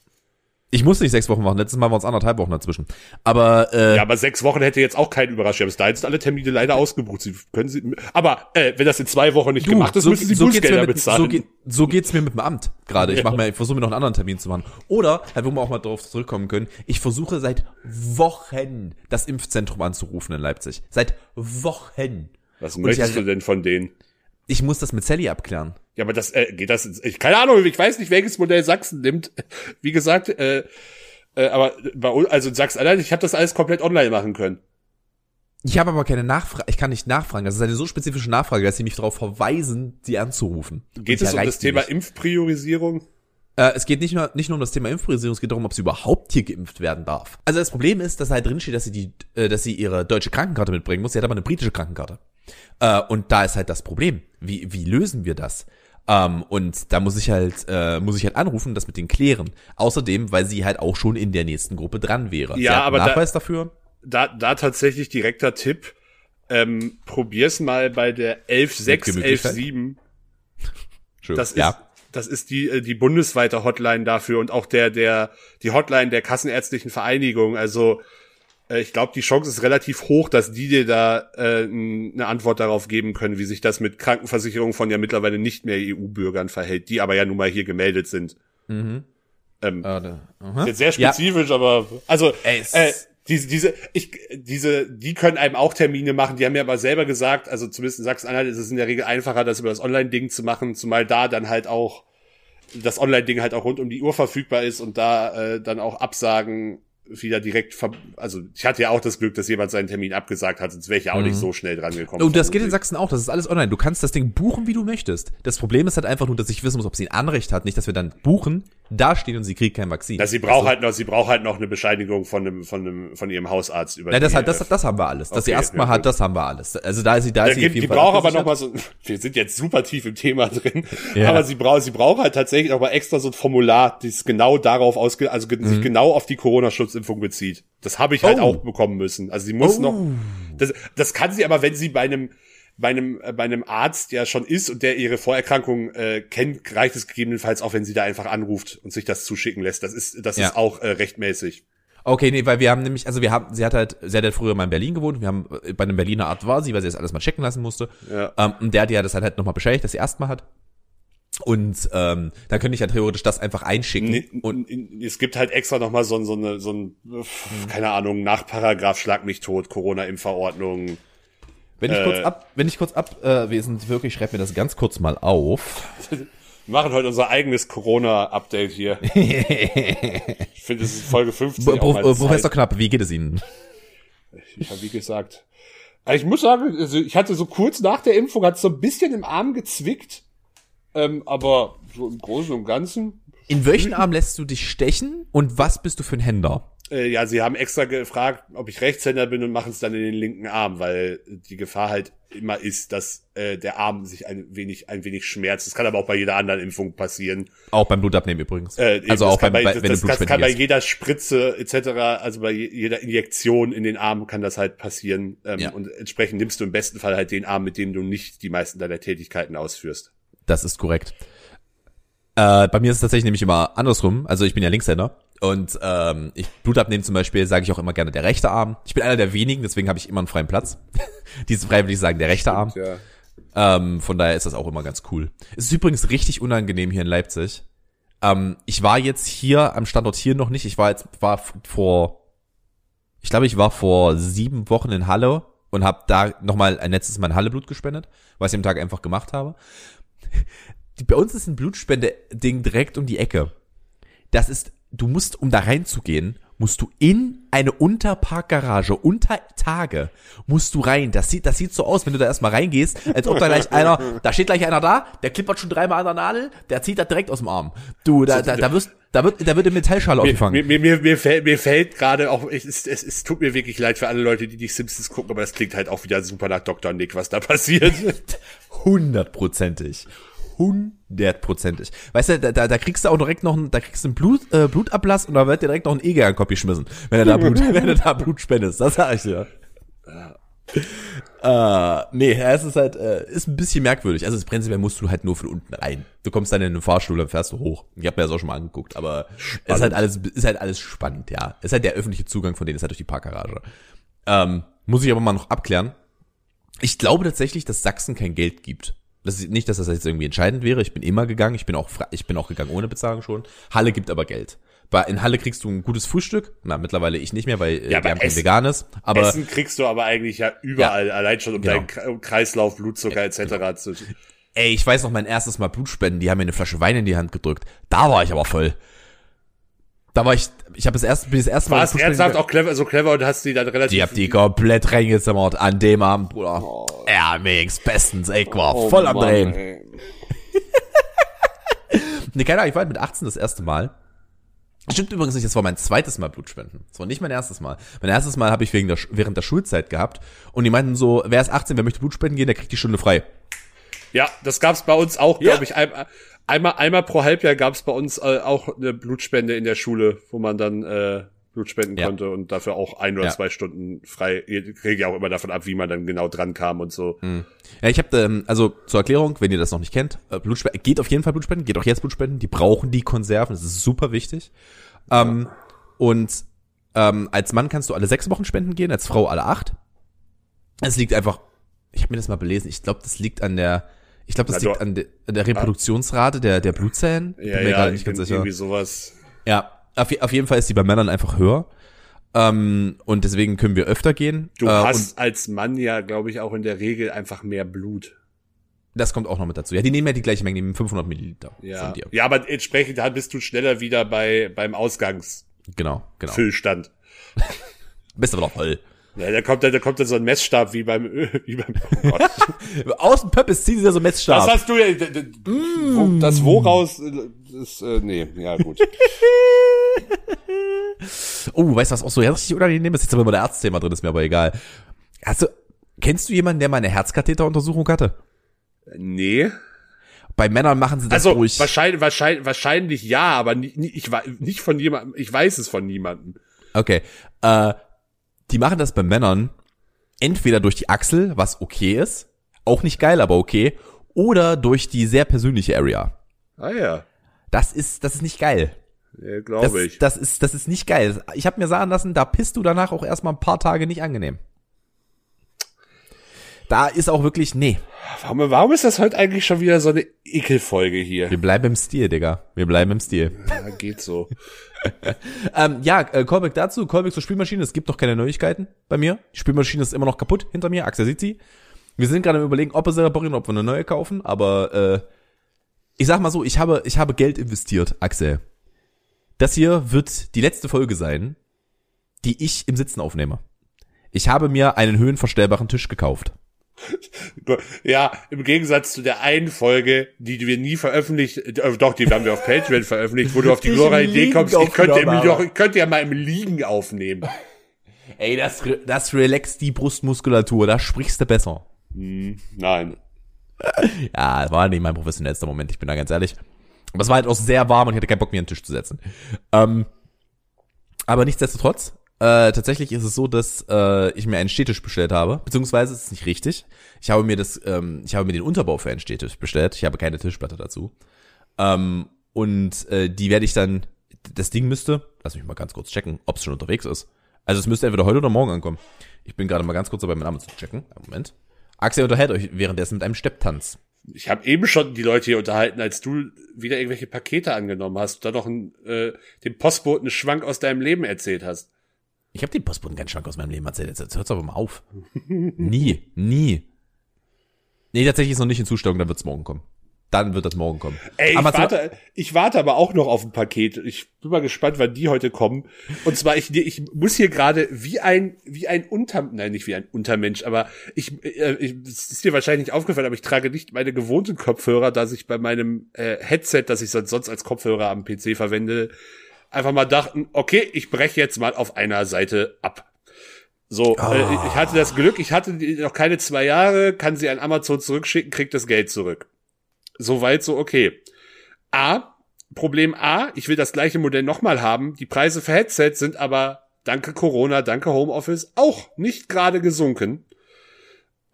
Ich musste nicht sechs Wochen machen. Letztes Mal waren es anderthalb Wochen dazwischen. Aber äh, Ja, aber sechs Wochen hätte jetzt auch keinen überrascht. Bis dahin sind alle Termine leider ausgebucht. Sie können sie, aber äh, wenn das in zwei Wochen nicht gemacht ist, so, müssen sie so Bußgelder mit, bezahlen. so, geht, so geht's mir mit dem Amt gerade. Ich Ja. mache mir, ich versuche mir noch einen anderen Termin zu machen. Oder halt, wo wir auch mal drauf zurückkommen können. Ich versuche seit Wochen das Impfzentrum anzurufen in Leipzig. Seit Wochen. Was Und möchtest ich- du denn von denen? Ich muss das mit Sally abklären. Ja, aber das äh, geht das. Ich keine Ahnung. Ich weiß nicht, welches Modell Sachsen nimmt. Wie gesagt, äh, äh, aber bei uns, also in Sachsen-Anhalt, ich habe das alles komplett online machen können. Ich habe aber keine Nachfrage. Ich kann nicht nachfragen. Das ist eine so spezifische Nachfrage, dass sie mich darauf verweisen, sie anzurufen. Geht es um das Thema nicht. Impfpriorisierung? Äh, es geht nicht nur, nicht nur um das Thema Impfpriorisierung, es geht darum, ob sie überhaupt hier geimpft werden darf. Also das Problem ist, dass da halt drin steht, dass sie die, äh, dass sie ihre deutsche Krankenkarte mitbringen muss. Sie hat aber eine britische Krankenkarte. Äh, und da ist halt das Problem. Wie, wie lösen wir das? Ähm, und da muss ich halt, äh, muss ich halt anrufen und das mit denen klären. Außerdem, weil sie halt auch schon in der nächsten Gruppe dran wäre. Ja, aber da- Nachweis dafür. Da, da tatsächlich direkter Tipp. Ähm, probier's mal bei der Mit 116, Gemütlichkeit? 117. Schön. Das ist, ja. das ist die, äh, die bundesweite Hotline dafür und auch der, der, die Hotline der Kassenärztlichen Vereinigung. Also, ich glaube, die Chance ist relativ hoch, dass die dir da äh, eine Antwort darauf geben können, wie sich das mit Krankenversicherung von ja mittlerweile nicht mehr EU-Bürgern verhält, die aber ja nun mal hier gemeldet sind. Mhm. Ähm, Äh, aha. Jetzt sehr Ja. spezifisch, aber also Ey, äh, diese, diese, ich, diese, die können einem auch Termine machen. Die haben mir aber selber gesagt, also zumindest in Sachsen-Anhalt ist es in der Regel einfacher, das über das Online-Ding zu machen, zumal da dann halt auch das Online-Ding halt auch rund um die Uhr verfügbar ist und da äh, dann auch Absagen wieder direkt, ver also ich hatte ja auch das Glück, dass jemand seinen Termin abgesagt hat, sonst wäre ich ja auch nicht so schnell dran gekommen. Und das geht in. Sachsen auch, das ist alles online. Du kannst das Ding buchen, wie du möchtest. Das Problem ist halt einfach nur, dass ich wissen muss, ob sie ein Anrecht hat, nicht, dass wir dann buchen, da stehen und sie kriegt kein Vakzin. Na, sie braucht halt noch, sie braucht halt noch eine Bescheinigung von einem, von einem, von ihrem Hausarzt über Nein, das, die, hat, das, äh, das haben wir alles. Dass sie erstmal ja, hat, das haben wir alles. Also da ist sie, da ist sie jeden die braucht aber noch mal so, [LAUGHS] wir sind jetzt super tief im Thema drin, Ja. aber sie braucht, sie braucht halt tatsächlich noch mal extra so ein Formular, das genau darauf ausge, also ge sich genau auf die Corona-Schutzimpfung bezieht. Das habe ich halt Mhm. Oh. auch bekommen müssen. Also sie muss Oh. noch, das, das kann sie aber, wenn sie bei einem, bei einem, äh, bei einem Arzt ja schon ist und der ihre Vorerkrankung äh, kennt, reicht es gegebenenfalls auch, wenn sie da einfach anruft und sich das zuschicken lässt. Das ist, das Ja. ist auch äh, rechtmäßig. Okay, nee, weil wir haben nämlich, also wir haben, sie hat halt, sie hat halt früher mal in Berlin gewohnt, wir haben, äh, bei einem Berliner Arzt war sie, weil sie das alles mal checken lassen musste. Ja. Ähm, und der hat ja das halt, halt nochmal bescheinigt, dass sie Asthma hat. Und ähm, da könnte ich ja theoretisch das einfach einschicken. Nee, und es gibt halt extra noch mal so, ein- so eine, so ein, keine Ahnung, nach Paragraph Schlag mich tot, Corona-Impfverordnung. Wenn ich kurz äh, ab, wenn ich kurz ab, äh, wirklich, schreib mir das ganz kurz mal auf. Wir machen heute unser eigenes Corona-Update hier. [LAUGHS] ich finde, es ist Folge 15. Pro, Professor. Knapp, wie geht es Ihnen? Ich habe wie gesagt. Also ich muss sagen, also ich hatte so kurz nach der Impfung, hat so ein bisschen im Arm gezwickt. Ähm, aber so im Großen und Ganzen. In welchen Arm lässt du dich stechen und was bist du für ein Händer? Äh, ja, sie haben extra gefragt, ob ich Rechtshänder bin und machen es dann in den linken Arm, weil die Gefahr halt immer ist, dass äh, der Arm sich ein wenig, ein wenig schmerzt. Das kann aber auch bei jeder anderen Impfung passieren. Auch beim Blutabnehmen übrigens. Äh, also das auch beim, bei, bei, wenn das, du das kann bei jeder Spritze etc., also bei je- jeder Injektion in den Arm kann das halt passieren. Ähm, Ja. Und entsprechend nimmst du im besten Fall halt den Arm, mit dem du nicht die meisten deiner Tätigkeiten ausführst. Das ist korrekt. Äh, bei mir ist es tatsächlich nämlich immer andersrum. Also ich bin ja Linkshänder. Und ähm, ich Blut abnehmen zum Beispiel, sage ich auch immer gerne der rechte Arm. Ich bin einer der wenigen, deswegen habe ich immer einen freien Platz. [LAUGHS] Diese freiwillig sagen, der rechte Arm. Ja. Ähm, von daher ist das auch immer ganz cool. Es ist übrigens richtig unangenehm hier in Leipzig. Ähm, ich war jetzt hier am Standort hier noch nicht. Ich war jetzt war vor, ich glaube, ich war vor sieben Wochen in Halle und habe da nochmal ein letztes Mal ein Halle-Blut gespendet, was ich am Tag einfach gemacht habe. [LAUGHS] Bei uns ist ein Blutspende-Ding direkt um die Ecke. Das ist, du musst, um da reinzugehen, musst du in eine Unterparkgarage, unter Tage, musst du rein. Das sieht, das sieht so aus, wenn du da erstmal reingehst, als ob da gleich einer, da steht gleich einer da, der klippert schon dreimal an der Nadel, der zieht das direkt aus dem Arm. Du, da, da, da wirst, da wird, da wird eine Metallschale Mir, aufgefangen. mir, mir, mir fällt, mir fällt gerade auch, es, es, es tut mir wirklich leid für alle Leute, die die Simpsons gucken, aber das klingt halt auch wieder super nach Dr. Nick, was da passiert. [LAUGHS] Hundertprozentig. Hundertprozentig. Weißt du, da, da, da kriegst du auch direkt noch, ein, da kriegst du einen Blut, äh, Blutablass und da wird dir direkt noch ein Eger den Kopf geschmissen, wenn du da Blut, [LAUGHS] wenn du da Blut spendest. Das sag ich dir. Äh, nee, es ist halt, äh, ist ein bisschen merkwürdig. Also das prinzipiell musst du halt nur von unten rein. Du kommst dann in den Fahrstuhl, dann fährst du hoch. Ich habe mir das auch schon mal angeguckt, aber es ist halt alles, ist halt alles spannend, ja. Es ist halt der öffentliche Zugang von denen, ist halt durch die Parkgarage. Ähm, muss ich aber mal noch abklären. Ich glaube tatsächlich, dass Sachsen kein Geld gibt. Das ist nicht, dass das jetzt irgendwie entscheidend wäre. Ich bin immer gegangen. Ich bin auch, ich bin auch gegangen ohne Bezahlung schon. Halle gibt aber Geld. Bei, in Halle kriegst du ein gutes Frühstück. Na, mittlerweile ich nicht mehr, weil äh, Ja, wir haben kein veganes. Aber Essen kriegst du aber eigentlich ja überall, allein schon um Genau. deinen Kreislauf, Blutzucker etc. zu. ey, ich weiß noch mein erstes Mal Blutspenden. Die haben mir eine Flasche Wein in die Hand gedrückt. Da war ich aber voll. Da war ich, ich habe das erste, bin das erste Mal War es ernsthaft auch clever, so clever und hast die dann relativ. Die hab die komplett reingezimmert an dem Abend, Bruder. Ja, mir ging's bestens. ey, Ich war Oh voll am Drehen. [LAUGHS] Nee, keine Ahnung, ich war halt mit 18 das erste Mal. Stimmt übrigens nicht, das war mein zweites Mal Blutspenden. Das war nicht mein erstes Mal. Mein erstes Mal habe ich wegen der, während der Schulzeit gehabt und die meinten so, wer ist 18, wer möchte Blutspenden gehen, der kriegt die Stunde frei. Ja, das gab's bei uns auch, Ja. glaube ich. Ein, einmal, einmal pro Halbjahr gab's bei uns äh, auch eine Blutspende in der Schule, wo man dann äh, Blut spenden Ja. konnte und dafür auch ein oder Ja. zwei Stunden frei. Ihr kriegt ja auch immer davon ab, wie man dann genau dran kam und so. Ja, ich habe, ähm, also zur Erklärung, wenn ihr das noch nicht kennt, äh, Blutspenden, geht auf jeden Fall Blutspenden, geht auch jetzt Blutspenden, die brauchen die Konserven, das ist super wichtig. Ähm, und ähm, als Mann kannst du alle sechs Wochen spenden gehen, als Frau alle acht. Es liegt einfach, ich habe mir das mal belesen, ich glaube, das liegt an der, ich glaube, das Na, liegt an, de, an der Reproduktionsrate der, der Blutzellen. Ja, Bin ja, nicht ganz sicher. irgendwie sowas. Ja, auf, auf jeden Fall ist die bei Männern einfach höher. Ähm, und deswegen können wir öfter gehen. Du äh, hast als Mann ja, glaube ich, auch in der Regel einfach mehr Blut. Das kommt auch noch mit dazu. Ja, die nehmen ja die gleiche Menge, die nehmen 500 Milliliter Ja. von dir. ja, aber entsprechend bist du schneller wieder bei beim Ausgangsfüllstand. Genau, genau. [LAUGHS] Bist aber noch voll. Ja, da kommt dann, da kommt dann so ein Messstab wie beim, [LAUGHS] wie beim oh Gott. [LAUGHS] Aus dem Pöppis ziehen sie da so Messstab. Das hast du ja, wo, das woraus, äh, das, äh, nee, ja gut. [LAUGHS] Oh, weißt du, was auch so richtig unangenehm ist? Jetzt haben wir immer der Arztthema drin, ist mir aber egal. Hast du, kennst du jemanden, der mal eine Herzkatheteruntersuchung hatte? Nee. Bei Männern machen sie das Also ruhig. wahrscheinlich, wahrscheinlich, wahrscheinlich ja, aber nie, nie, ich nicht von jemandem, ich weiß es von niemandem. Okay. Äh, die machen das bei Männern entweder durch die Achsel, was okay ist, auch nicht geil, aber okay, oder durch die sehr persönliche Area. Ah ja, Das ist, das ist nicht geil. ja glaube ich. das ist, das ist nicht geil. Ich habe mir sagen lassen, da pisst du danach auch erstmal ein paar Tage nicht angenehm. Da ist auch wirklich, nee, Warum, warum ist das heute eigentlich schon wieder so eine Ekelfolge hier? wir bleiben im Stil, Digga. Wir bleiben im Stil. [LAUGHS] Ja, geht so. [LAUGHS] Ähm, ja, äh, Callback dazu, Callback zur Spielmaschine. Es gibt noch keine Neuigkeiten bei mir. Die Spielmaschine ist immer noch kaputt hinter mir. Axel sieht sie. Wir sind gerade am überlegen, ob wir sie reparieren, ob wir eine neue kaufen. Aber äh, ich sag mal so, ich habe, ich habe Geld investiert, Axel. Das hier wird die letzte Folge sein, die ich im Sitzen aufnehme. Ich habe mir einen höhenverstellbaren Tisch gekauft. [LAUGHS] Ja, im Gegensatz zu der einen Folge, die wir nie veröffentlicht, äh, doch, die haben wir auf Patreon [LAUGHS] veröffentlicht, wo du auf die Die ich glorreiche Idee kommst, ich könnte, im, ich könnte ja mal im Liegen aufnehmen. [LAUGHS] Ey, das, das relaxt die Brustmuskulatur, da sprichst du besser. Nein. Ja, das war nicht mein professionellster Moment, ich bin da ganz ehrlich. Aber es war halt auch sehr warm und ich hatte keinen Bock, mir an den Tisch zu setzen. Ähm, aber nichtsdestotrotz, äh, tatsächlich ist es so, dass äh, ich mir einen Stehtisch bestellt habe, beziehungsweise es ist nicht richtig. Ich habe mir das, ähm, ich habe mir den Unterbau für einen Stehtisch bestellt. Ich habe keine Tischplatte dazu. Ähm, und äh, die werde ich dann, das Ding müsste, lass mich mal ganz kurz checken, ob es schon unterwegs ist. Also es müsste entweder heute oder morgen ankommen. Ich bin gerade mal ganz kurz dabei, meinen Namen zu checken. Einen Moment. Axel unterhält euch währenddessen mit einem Stepptanz. Ich habe eben schon die Leute hier unterhalten, als du wieder irgendwelche Pakete angenommen hast, da noch ein, äh, dem Postboten einen Schwank aus deinem Leben erzählt hast. Ich habe den Postboten keinen Schwank aus meinem Leben erzählt. Jetzt, jetzt hört's aber mal auf. [LAUGHS] nie, nie. Nee, tatsächlich ist noch nicht in Zustellung, dann wird's morgen kommen. Dann wird das morgen kommen. Ey, ich warte, ich warte aber auch noch auf ein Paket. Ich bin mal gespannt, wann die heute kommen. Und zwar, ich, ich muss hier gerade wie ein, wie ein Unter, nein, nicht wie ein Untermensch, aber ich, äh, ich, es ist dir wahrscheinlich nicht aufgefallen, aber ich trage nicht meine gewohnten Kopfhörer, dass ich bei meinem äh, Headset, das ich sonst sonst als Kopfhörer am PC verwende, einfach mal dachten, okay, ich breche jetzt mal auf einer Seite ab. So, äh, ich hatte das Glück, ich hatte noch keine zwei Jahre, kann sie an Amazon zurückschicken, kriegt das Geld zurück. Soweit so okay. A, Problem A, ich will das gleiche Modell nochmal haben. Die Preise für Headsets sind aber danke Corona, danke Homeoffice auch nicht gerade gesunken.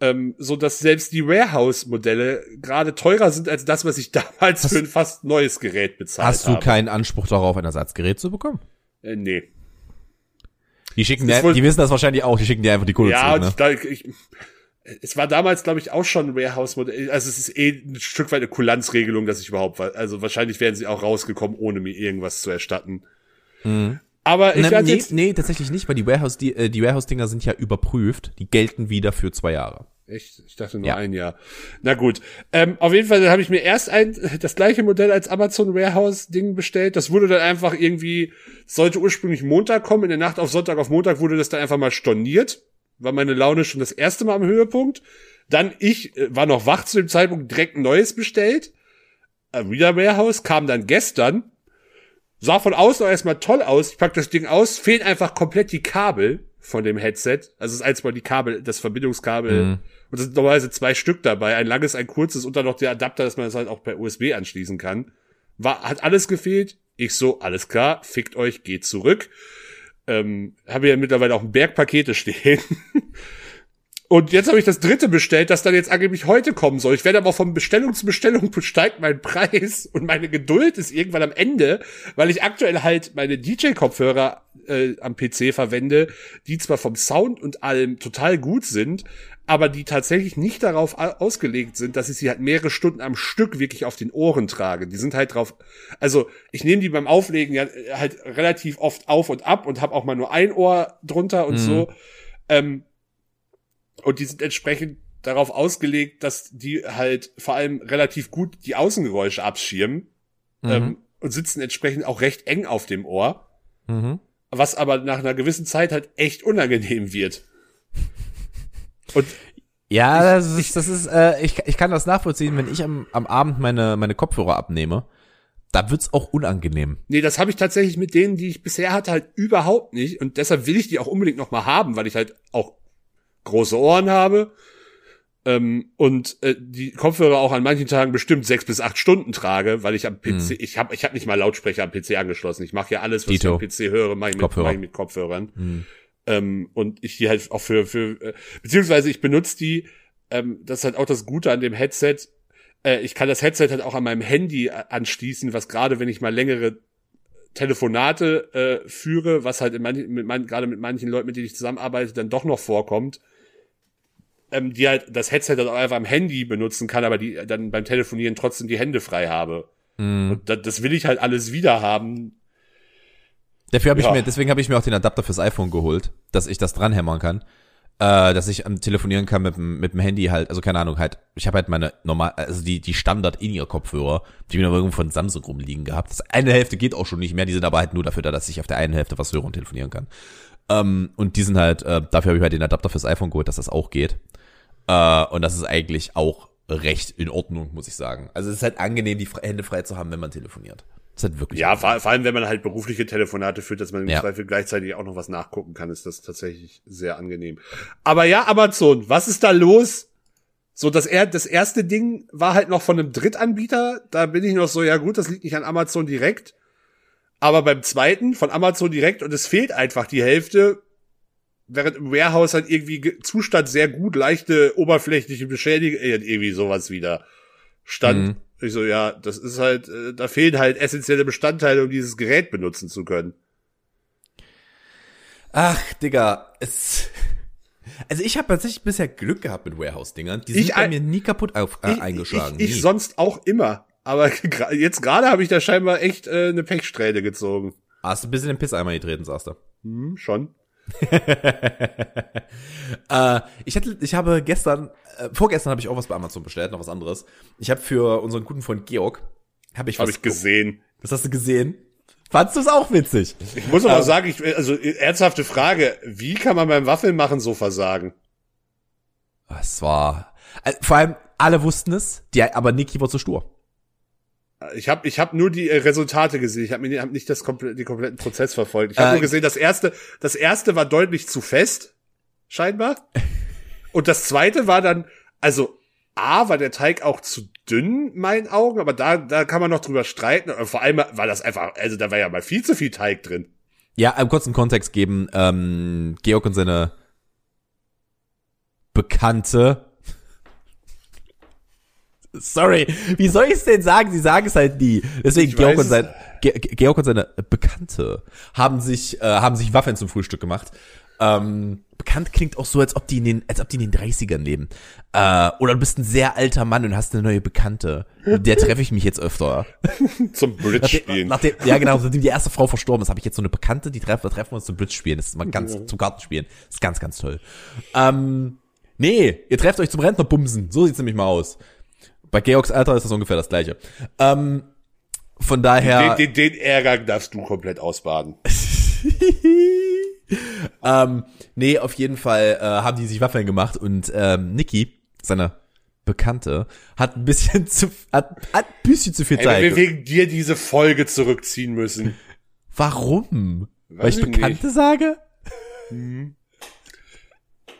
Ähm, so dass selbst die Warehouse-Modelle gerade teurer sind als das, was ich [LAUGHS] damals Hast- für ein fast neues Gerät bezahlt Hast du habe. keinen Anspruch darauf, ein Ersatzgerät zu bekommen? Äh, nee. Die schicken dir, wohl- die wissen das wahrscheinlich auch, die schicken dir einfach die Kohle Ja, und zurück, ich, ne? glaub, ich, es war damals, glaube ich, auch schon ein Warehouse-Modell. Also es ist eh ein Stück weit eine Kulanzregelung, dass ich überhaupt, also wahrscheinlich wären sie auch rausgekommen, ohne mir irgendwas zu erstatten. Aber ich Ne, werde nee, jetzt, nee, tatsächlich nicht, weil die Warehouse, die, äh, die Warehouse-Dinger sind ja überprüft. Die gelten wieder für zwei Jahre. Echt? Ich dachte nur Ja. ein Jahr. Na gut. Ähm, auf jeden Fall habe ich mir erst ein, das gleiche Modell als Amazon Warehouse Ding bestellt. Das wurde dann einfach irgendwie, sollte ursprünglich Montag kommen. In der Nacht auf Sonntag auf Montag wurde das dann einfach mal storniert. War meine Laune schon das erste Mal am Höhepunkt. Dann ich äh, war noch wach zu dem Zeitpunkt, direkt ein neues bestellt. Äh, wieder Warehouse, kam dann gestern. Sah von außen auch erstmal toll aus. Ich pack das Ding aus, fehlen einfach komplett die Kabel von dem Headset. Also es ist eins mal die Kabel, das Verbindungskabel. Mhm. Und es sind normalerweise zwei Stück dabei. Ein langes, ein kurzes und dann noch der Adapter, dass man das halt auch per USB anschließen kann. War, hat alles gefehlt. Ich so, alles klar, fickt euch, geht zurück. Ähm, habe ja mittlerweile auch ein Berg Pakete [LAUGHS] stehen. Und jetzt habe ich das dritte bestellt, das dann jetzt angeblich heute kommen soll. Ich werde aber von Bestellung zu Bestellung [LAUGHS] steigt mein Preis und meine Geduld ist irgendwann am Ende, weil ich aktuell halt meine DJ-Kopfhörer äh, am PC verwende, die zwar vom Sound und allem total gut sind, aber die tatsächlich nicht darauf ausgelegt sind, dass ich sie halt mehrere Stunden am Stück wirklich auf den Ohren trage. Die sind halt drauf, also ich nehme die beim Auflegen ja äh, halt relativ oft auf und ab und habe auch mal nur ein Ohr drunter und Mhm. so. Ähm, und die sind entsprechend darauf ausgelegt, dass die halt vor allem relativ gut die Außengeräusche abschirmen Mhm. ähm, und sitzen entsprechend auch recht eng auf dem Ohr, Mhm. was aber nach einer gewissen Zeit halt echt unangenehm wird. Und Ja, das ist, das ist, äh, ich, ich kann das nachvollziehen, wenn ich am, am Abend meine, meine Kopfhörer abnehme, da wird's auch unangenehm. nee, das habe ich tatsächlich mit denen, die ich bisher hatte, halt überhaupt nicht. Und deshalb will ich die auch unbedingt noch mal haben, weil ich halt auch große Ohren habe. Ähm, und äh, die Kopfhörer auch an manchen Tagen bestimmt sechs bis acht Stunden trage, weil ich am PC, ich habe ich hab nicht mal Lautsprecher am PC angeschlossen. Ich mache ja alles, was Dito. ich am PC höre, mache ich, mit- mach ich mit Kopfhörern. Mhm. Ähm, und ich die halt auch für, für äh, beziehungsweise ich benutze die, ähm, das ist halt auch das Gute an dem Headset. Äh, ich kann das Headset halt auch an meinem Handy a- anschließen, was gerade wenn ich mal längere Telefonate äh, führe, was halt in manchen, mit man, gerade mit manchen Leuten, mit denen ich zusammenarbeite, dann doch noch vorkommt, ähm, die halt das Headset dann auch einfach am Handy benutzen kann, aber die dann beim Telefonieren trotzdem die Hände frei habe. Mhm. Und das, das will ich halt alles wieder haben. Dafür habe ich Ja. mir, deswegen habe ich mir auch den Adapter fürs iPhone geholt, dass ich das dranhämmern kann. Äh, dass ich am telefonieren kann mit dem, mit dem Handy halt, also keine Ahnung, halt, ich habe halt meine normal, also die, die Standard in ihr Kopfhörer, die mir irgendwo von Samsung rumliegen gehabt. Das eine Hälfte geht auch schon nicht mehr, die sind aber halt nur dafür da, dass ich auf der einen Hälfte was höre und telefonieren kann. Ähm, und die sind halt, äh, dafür habe ich halt den Adapter fürs iPhone geholt, dass das auch geht. Äh, und das ist eigentlich auch recht in Ordnung, muss ich sagen. Also es ist halt angenehm, die Hände frei zu haben, wenn man telefoniert. Das ist halt wirklich. Ja, vor, vor allem, wenn man halt berufliche Telefonate führt, dass man im Ja. Zweifel gleichzeitig auch noch was nachgucken kann, ist das tatsächlich sehr angenehm. Aber ja, Amazon, was ist da los? So, das, er, das erste Ding war halt noch von einem Drittanbieter. Da bin ich noch so, ja gut, das liegt nicht an Amazon direkt. Aber beim zweiten von Amazon direkt und es fehlt einfach die Hälfte, während im Warehouse halt irgendwie ge- Zustand sehr gut, leichte oberflächliche Beschädigung, äh, irgendwie sowas wieder stand. Mhm. Ich so, ja, das ist halt, äh, da fehlen halt essentielle Bestandteile, um dieses Gerät benutzen zu können. Ach, Digga, es. [LAUGHS] Also ich habe tatsächlich bisher Glück gehabt mit Warehouse-Dingern. Die sind Ich bei mir nie kaputt auf, äh, eingeschlagen. Ich, ich, ich sonst auch immer. Aber [LAUGHS] jetzt gerade habe ich da scheinbar echt äh, eine Pechsträhne gezogen. Hast du ein bisschen den Pisseimer getreten, sagst du. Hm, schon. [LAUGHS] äh, ich, hatte, ich habe gestern, äh, vorgestern habe ich auch was bei Amazon bestellt, noch was anderes. Ich habe für unseren guten Freund Georg, habe ich Habe was ich gesehen. Das hast du gesehen? Fandst du es auch witzig? Ich muss aber Ähm. sagen, ich, also ernsthafte Frage, wie kann man beim Waffelmachen so versagen? Es war, äh, vor allem alle wussten es, die, aber Niki war zu stur. Ich habe ich hab nur die äh, Resultate gesehen. Ich habe hab nicht das komple den kompletten Prozess verfolgt. Ich habe Äh, nur gesehen, das erste, das erste war deutlich zu fest, scheinbar. Und das zweite war dann, also A, war der Teig auch zu dünn, in meinen Augen, aber da, da kann man noch drüber streiten. Und vor allem war das einfach, also da war ja mal viel zu viel Teig drin. Ja, einen kurzen Kontext geben. Ähm, Georg und seine Bekannte Sorry, wie soll ich es denn sagen? Sie sagen es halt nie. Deswegen Georg und, sein, Ge Georg und seine Bekannte haben sich äh, haben sich Waffeln zum Frühstück gemacht. Ähm, bekannt klingt auch so, als ob die in den als ob die in den 30ern leben. Äh, oder du bist ein sehr alter Mann und hast eine neue Bekannte. Mit Der treffe ich mich jetzt öfter. [LAUGHS] Zum Bridge Nachdem, spielen. nachdem, ja, genau, nachdem die erste Frau verstorben ist, habe ich jetzt so eine Bekannte, die treffen, treffen wir uns zum Bridge spielen. Das ist mal ganz, zum Kartenspielen. Das ist ganz, ganz toll. Ähm, nee, ihr trefft euch zum Rentnerbumsen. So sieht's nämlich mal aus. Bei Georgs Alter ist das ungefähr das gleiche. Ähm, von daher. Den, den, den Ärger darfst du komplett ausbaden. [LAUGHS] ähm, nee, auf jeden Fall äh, haben die sich Waffeln gemacht und ähm, Niki, seine Bekannte, hat ein bisschen [LAUGHS] zu hat, hat ein bisschen zu viel Ey, wenn Zeit. wir wegen dir diese Folge zurückziehen müssen. Warum? Weil Weiß ich ich Bekannte sage?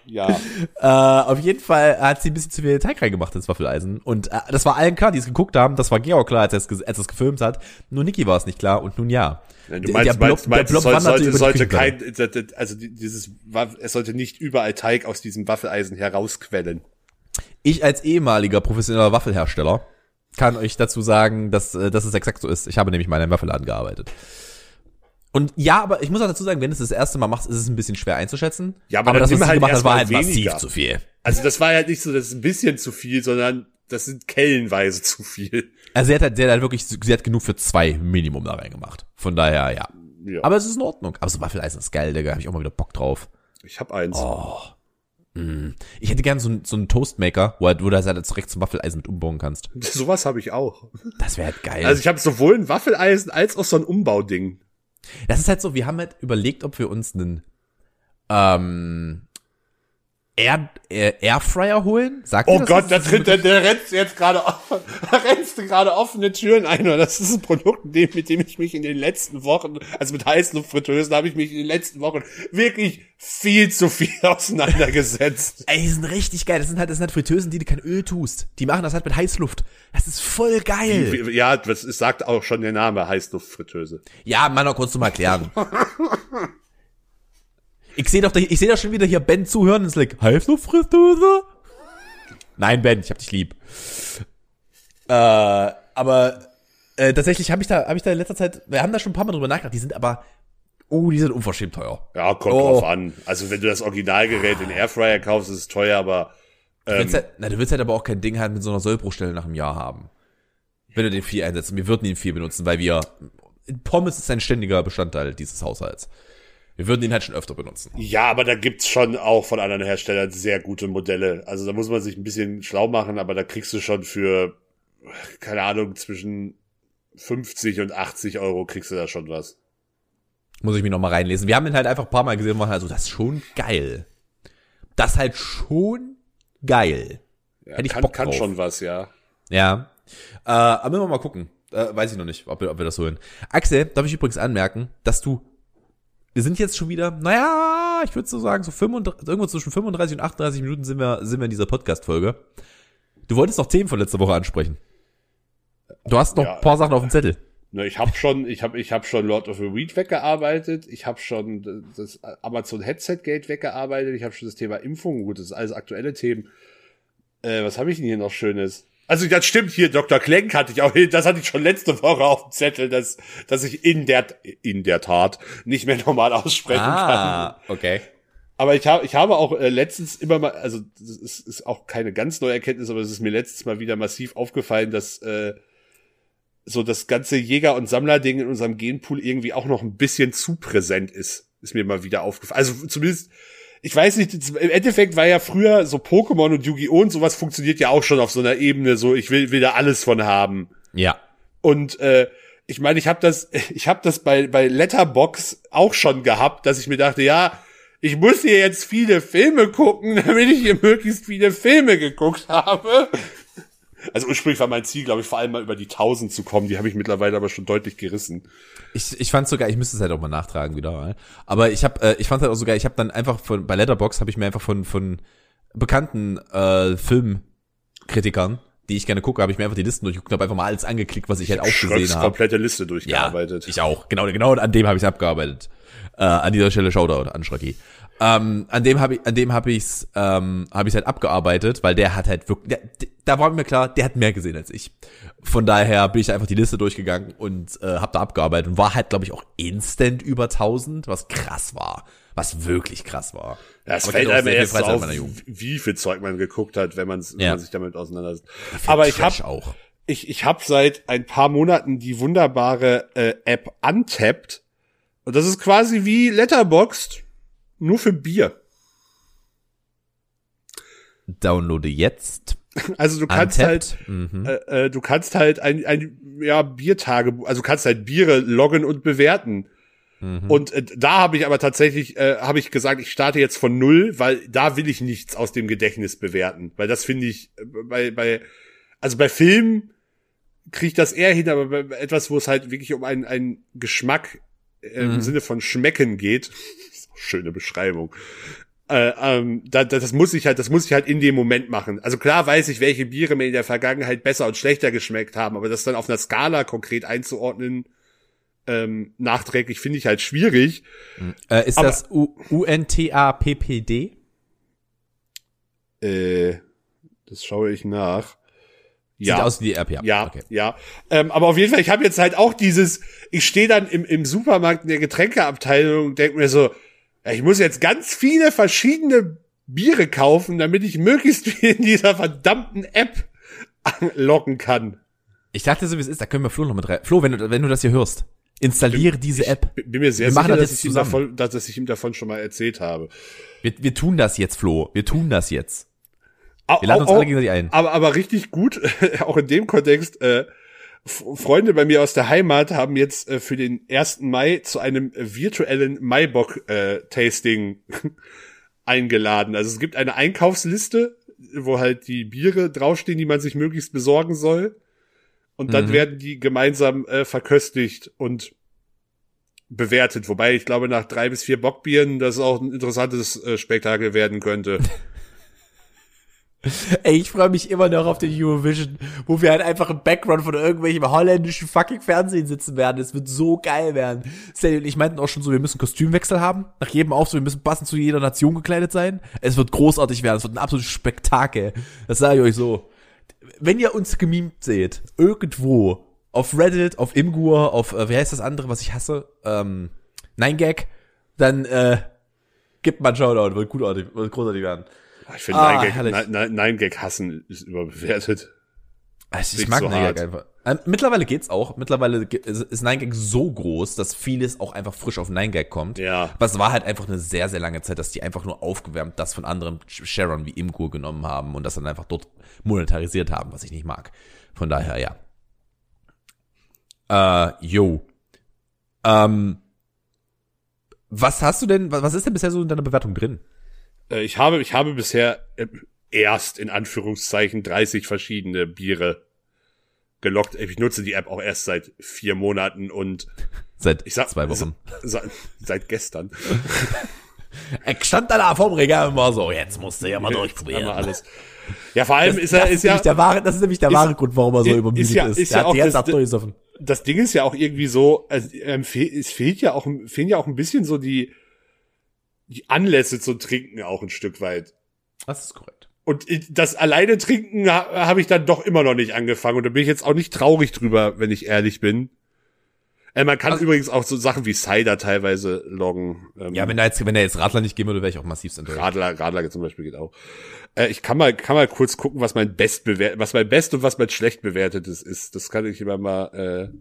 Ja. [LAUGHS] Äh, auf jeden Fall hat sie ein bisschen zu viel Teig reingemacht ins Waffeleisen. Und äh, das war allen klar, die es geguckt haben. Das war Georg klar, als er es, als er es gefilmt hat. Nur Niki war es nicht klar und nun ja. Du Der- meinst, der Blob- meinst, meinst der es Blob wanderte sollte, über die sollte Küchenplatte. kein, also die- dieses, es sollte nicht überall Teig aus diesem Waffeleisen herausquellen. Ich als ehemaliger professioneller Waffelhersteller kann euch dazu sagen, dass, äh, dass es exakt so ist. Ich habe nämlich mal in einem Waffelladen gearbeitet. Und ja, aber ich muss auch dazu sagen, wenn du es das erste Mal machst, ist es ein bisschen schwer einzuschätzen. Ja, aber dann das, was sie halt gemacht hat, erst war halt massiv weniger. zu viel. Also das war halt nicht so, das ist ein bisschen zu viel, sondern das sind kellenweise zu viel. Also sie hat halt, sie hat halt wirklich, sie hat genug für zwei Minimum da reingemacht. Von daher, ja. Ja. Aber es ist in Ordnung. Aber so Waffeleisen ist geil, Digga. Hab ich auch mal wieder Bock drauf. ich habe eins. Oh. Mm. Ich hätte gern so, einen- so einen Toastmaker, wo, halt, wo du das halt direkt zum Waffeleisen mit umbauen kannst. [LAUGHS] Sowas habe ich auch. Das wäre halt geil. Also ich habe sowohl ein Waffeleisen als auch so ein Umbauding. Das ist halt so, wir haben halt überlegt, ob wir uns einen ähm, Air, Air, Airfryer holen. Sagt Oh das Gott, da tritt der, der rennt jetzt gerade [LAUGHS] rennst du gerade offene Türen ein. Und das ist ein Produkt, mit dem, mit dem ich mich in den letzten Wochen, also mit Heißluftfritteusen, habe ich mich in den letzten Wochen wirklich viel zu viel [LAUGHS] auseinandergesetzt. Ey, die sind richtig geil. Das sind halt, das sind halt Fritteusen, die du kein Öl tust. Die machen das halt mit Heißluft. Das ist voll geil. Ja, das sagt auch schon der Name Heißluftfritteuse. Ja, Mann, noch kurz zum Erklären. [LAUGHS] Ich sehe doch, da- ich sehe doch schon wieder hier Ben zuhören und ist like, Heißluftfritteuse? Nein, Ben, ich hab dich lieb. Äh, aber äh, tatsächlich habe ich da, habe ich da in letzter Zeit, wir haben da schon ein paar Mal drüber nachgedacht. Die sind aber, oh, die sind unverschämt teuer. Ja, kommt Oh. drauf an. Also wenn du das Originalgerät in Airfryer kaufst, ist es teuer, aber Du willst, halt, na, du willst halt aber auch kein Ding halt mit so einer Sollbruchstelle nach einem Jahr haben. Wenn du den viel einsetzt. Und wir würden ihn viel benutzen, weil wir, Pommes ist ein ständiger Bestandteil dieses Haushalts. Wir würden ihn halt schon öfter benutzen. Ja, aber da gibt's schon auch von anderen Herstellern sehr gute Modelle. Also da muss man sich ein bisschen schlau machen, aber da kriegst du schon für, keine Ahnung, zwischen 50 und 80 Euro kriegst du da schon was. Muss ich mich noch mal reinlesen. Wir haben ihn halt einfach ein paar Mal gesehen und waren halt so, das ist schon geil. Das ist halt schon geil. Ja, Hätte ich kann Bock kann drauf. schon was, ja. Ja. Äh, aber müssen wir mal gucken. Äh, weiß ich noch nicht, ob wir, ob wir das holen. Axel, darf ich übrigens anmerken, dass du, wir sind jetzt schon wieder, naja, ich würde so sagen, so 35, irgendwo zwischen 35 und 38 Minuten sind wir, sind wir in dieser Podcast-Folge. Du wolltest noch Themen von letzter Woche ansprechen. Du hast noch Ja. ein paar Sachen auf dem Zettel. Ne, ich habe schon, ich habe, ich habe schon Lord of the Weed weggearbeitet. Ich habe schon das Amazon Headset Gate weggearbeitet. Ich habe schon das Thema Impfung. Gut, das ist alles aktuelle Themen. Äh, was habe ich denn hier noch Schönes? Also das stimmt hier, Dr. Klenk hatte ich auch, das hatte ich schon letzte Woche auf dem Zettel, dass, dass ich in der, in der Tat nicht mehr [LAUGHS] normal aussprechen kann. Ah, okay. Aber ich habe, ich habe auch äh, letztens immer mal, also das ist, ist auch keine ganz neue Erkenntnis, aber es ist mir letztens mal wieder massiv aufgefallen, dass äh, so das ganze Jäger- und Sammler-Ding in unserem Genpool irgendwie auch noch ein bisschen zu präsent ist. Ist mir mal wieder aufgefallen. Also zumindest, ich weiß nicht, im Endeffekt war ja früher so Pokémon und Yu-Gi-Oh! und sowas funktioniert ja auch schon auf so einer Ebene, so ich will, will da alles von haben. Ja. Und äh, ich meine, ich habe das, [LAUGHS] ich habe das bei bei Letterbox auch schon gehabt, dass ich mir dachte, ja, ich muss hier jetzt viele Filme gucken, [LAUGHS] damit ich hier möglichst viele Filme geguckt habe. Also ursprünglich war mein Ziel, glaube ich, vor allem mal über die 1000 zu kommen. Die habe ich mittlerweile aber schon deutlich gerissen. Ich, ich fand sogar, ich müsste es halt auch mal nachtragen wieder. mal. Aber ich habe, äh, ich fand halt auch sogar, ich habe dann einfach von bei Letterbox habe ich mir einfach von von bekannten äh, Filmkritikern, die ich gerne gucke, habe ich mir einfach die Listen durchgeguckt, habe einfach mal alles angeklickt, was ich halt auch gesehen habe. komplette Liste Ja, durchgearbeitet. ich auch. Genau, genau an dem habe ich abgearbeitet. Äh, an dieser Stelle Shoutout an Schröcki. Ähm, an dem habe ich, an dem habe ich's, ähm, habe ich halt abgearbeitet, weil der hat halt wirklich, der, da war mir klar, der hat mehr gesehen als ich. Von daher bin ich einfach die Liste durchgegangen und äh, habe da abgearbeitet und war halt, glaube ich, auch instant über 1000, was krass war, was wirklich krass war. Ja, es Aber fällt einem erst Freizeit auf, wie viel Zeug man geguckt hat, wenn, man's, wenn Ja. man sich damit auseinandersetzt. Aber ich habe auch. ich, ich hab seit ein paar Monaten die wunderbare äh, App Untapped. Und das ist quasi wie Letterboxd, nur für Bier. Downloade jetzt. Also du kannst halt, Untapped. Mhm. äh, äh, du kannst halt ein, ein ja, Biertage, also du kannst halt Biere loggen und bewerten. Mhm. Und äh, da habe ich aber tatsächlich, äh, habe ich gesagt, ich starte jetzt von null, weil da will ich nichts aus dem Gedächtnis bewerten. Weil das finde ich, äh, bei, bei, also bei Filmen kriege ich das eher hin, aber bei etwas, wo es halt wirklich um einen, einen Geschmack äh, im Mhm. Sinne von Schmecken geht, schöne Beschreibung. Äh, ähm, da, da, das muss ich halt, das muss ich halt in dem Moment machen. Also klar weiß ich, welche Biere mir in der Vergangenheit besser und schlechter geschmeckt haben, aber das dann auf einer Skala konkret einzuordnen, ähm, nachträglich finde ich halt schwierig. Äh, ist aber- das UNTAPPD? Äh, das schaue ich nach. Sieht Ja, aus wie die App, ja. ja, Okay. ja. Ähm, aber auf jeden Fall, ich habe jetzt halt auch dieses, ich stehe dann im, im Supermarkt in der Getränkeabteilung und denke mir so, ich muss jetzt ganz viele verschiedene Biere kaufen, damit ich möglichst viel in dieser verdammten App locken kann. Ich dachte so, wie es ist, da können wir Flo noch mit rein. Flo, wenn du, wenn du das hier hörst, installiere diese App. Bin mir sehr Wir sicher, das dass jetzt ich, davon, dass, dass ich ihm davon schon mal erzählt habe. Wir, wir tun das jetzt, Flo. Wir tun das jetzt. Wir laden au- uns alle gegenseitig ein. Aber, aber richtig gut, [LAUGHS] auch in dem Kontext, äh, Freunde bei mir aus der Heimat haben jetzt äh, für den 1. Mai zu einem äh, virtuellen Maibock-Tasting [LAUGHS] eingeladen. Also es gibt eine Einkaufsliste, wo halt die Biere draufstehen, die man sich möglichst besorgen soll. Und dann Mhm. werden die gemeinsam äh, verköstigt und bewertet. Wobei ich glaube, nach drei bis vier Bockbieren das auch ein interessantes äh, Spektakel werden könnte. [LAUGHS] [LAUGHS] Ey, ich freue mich immer noch auf den Eurovision, wo wir halt einfach im Background von irgendwelchem holländischen fucking Fernsehen sitzen werden. Es wird so geil werden. Sally und ich meinten auch schon so, wir müssen Kostümwechsel haben. Nach jedem Auftritt, wir müssen passend zu jeder Nation gekleidet sein. Es wird großartig werden. Es wird ein absolutes Spektakel. Das sage ich euch so. Wenn ihr uns gemimt seht, irgendwo, auf Reddit, auf Imgur, auf, äh, wie heißt das andere, was ich hasse? Ähm, 9gag, dann, äh, gibt mal einen Shoutout, wird gutartig, wird großartig werden. Ich finde, Ah, Nein Gag, herrlich. Nein- Nein- hassen ist überbewertet. Also ich Nicht mag so 9gag hart. einfach. Ähm, mittlerweile geht's auch. Mittlerweile ist 9gag so groß, dass vieles auch einfach frisch auf 9gag kommt. Ja. Aber es war halt einfach eine sehr, sehr lange Zeit, dass die einfach nur aufgewärmt das von anderen Sharon wie Imgur genommen haben und das dann einfach dort monetarisiert haben, was ich nicht mag. Von daher, ja. Äh, yo. Ähm, was hast du denn, was ist denn bisher so in deiner Bewertung drin? Äh, Ich habe, ich habe bisher äh, erst in Anführungszeichen 30 verschiedene Biere gelockt. Ich nutze die App auch erst seit vier Monaten und Seit ich sag zwei Wochen. Seit, seit gestern. [LAUGHS] Er stand da vorm Regal und war so, jetzt musst du ja mal durchprobieren. alles. Ja, vor allem Das, ist er, das ist ja, nämlich der wahre, das ist nämlich der ist- wahre Grund, warum er so ist- übermüdet ist ja- ist. ist ja hat auch die ganze das- das Ding ist ja auch irgendwie so, also, ähm, es fehlt ja auch, fehlen ja auch ein bisschen so die, die Anlässe zum Trinken auch ein Stück weit. Das ist korrekt. Und das alleine trinken ha, habe ich dann doch immer noch nicht angefangen. Und da bin ich jetzt auch nicht traurig drüber, wenn ich ehrlich bin. Äh, man kann Also- übrigens auch so Sachen wie Cider teilweise loggen. Ähm, Ja, wenn da jetzt, wenn der jetzt Radler nicht gehen würde, wäre ich auch massiv enttäuscht. Radler, Radler zum Beispiel geht auch. Äh, ich kann mal, kann mal kurz gucken, was mein best bewert, was mein best und was mein schlecht bewertetes ist. Das kann ich immer mal äh,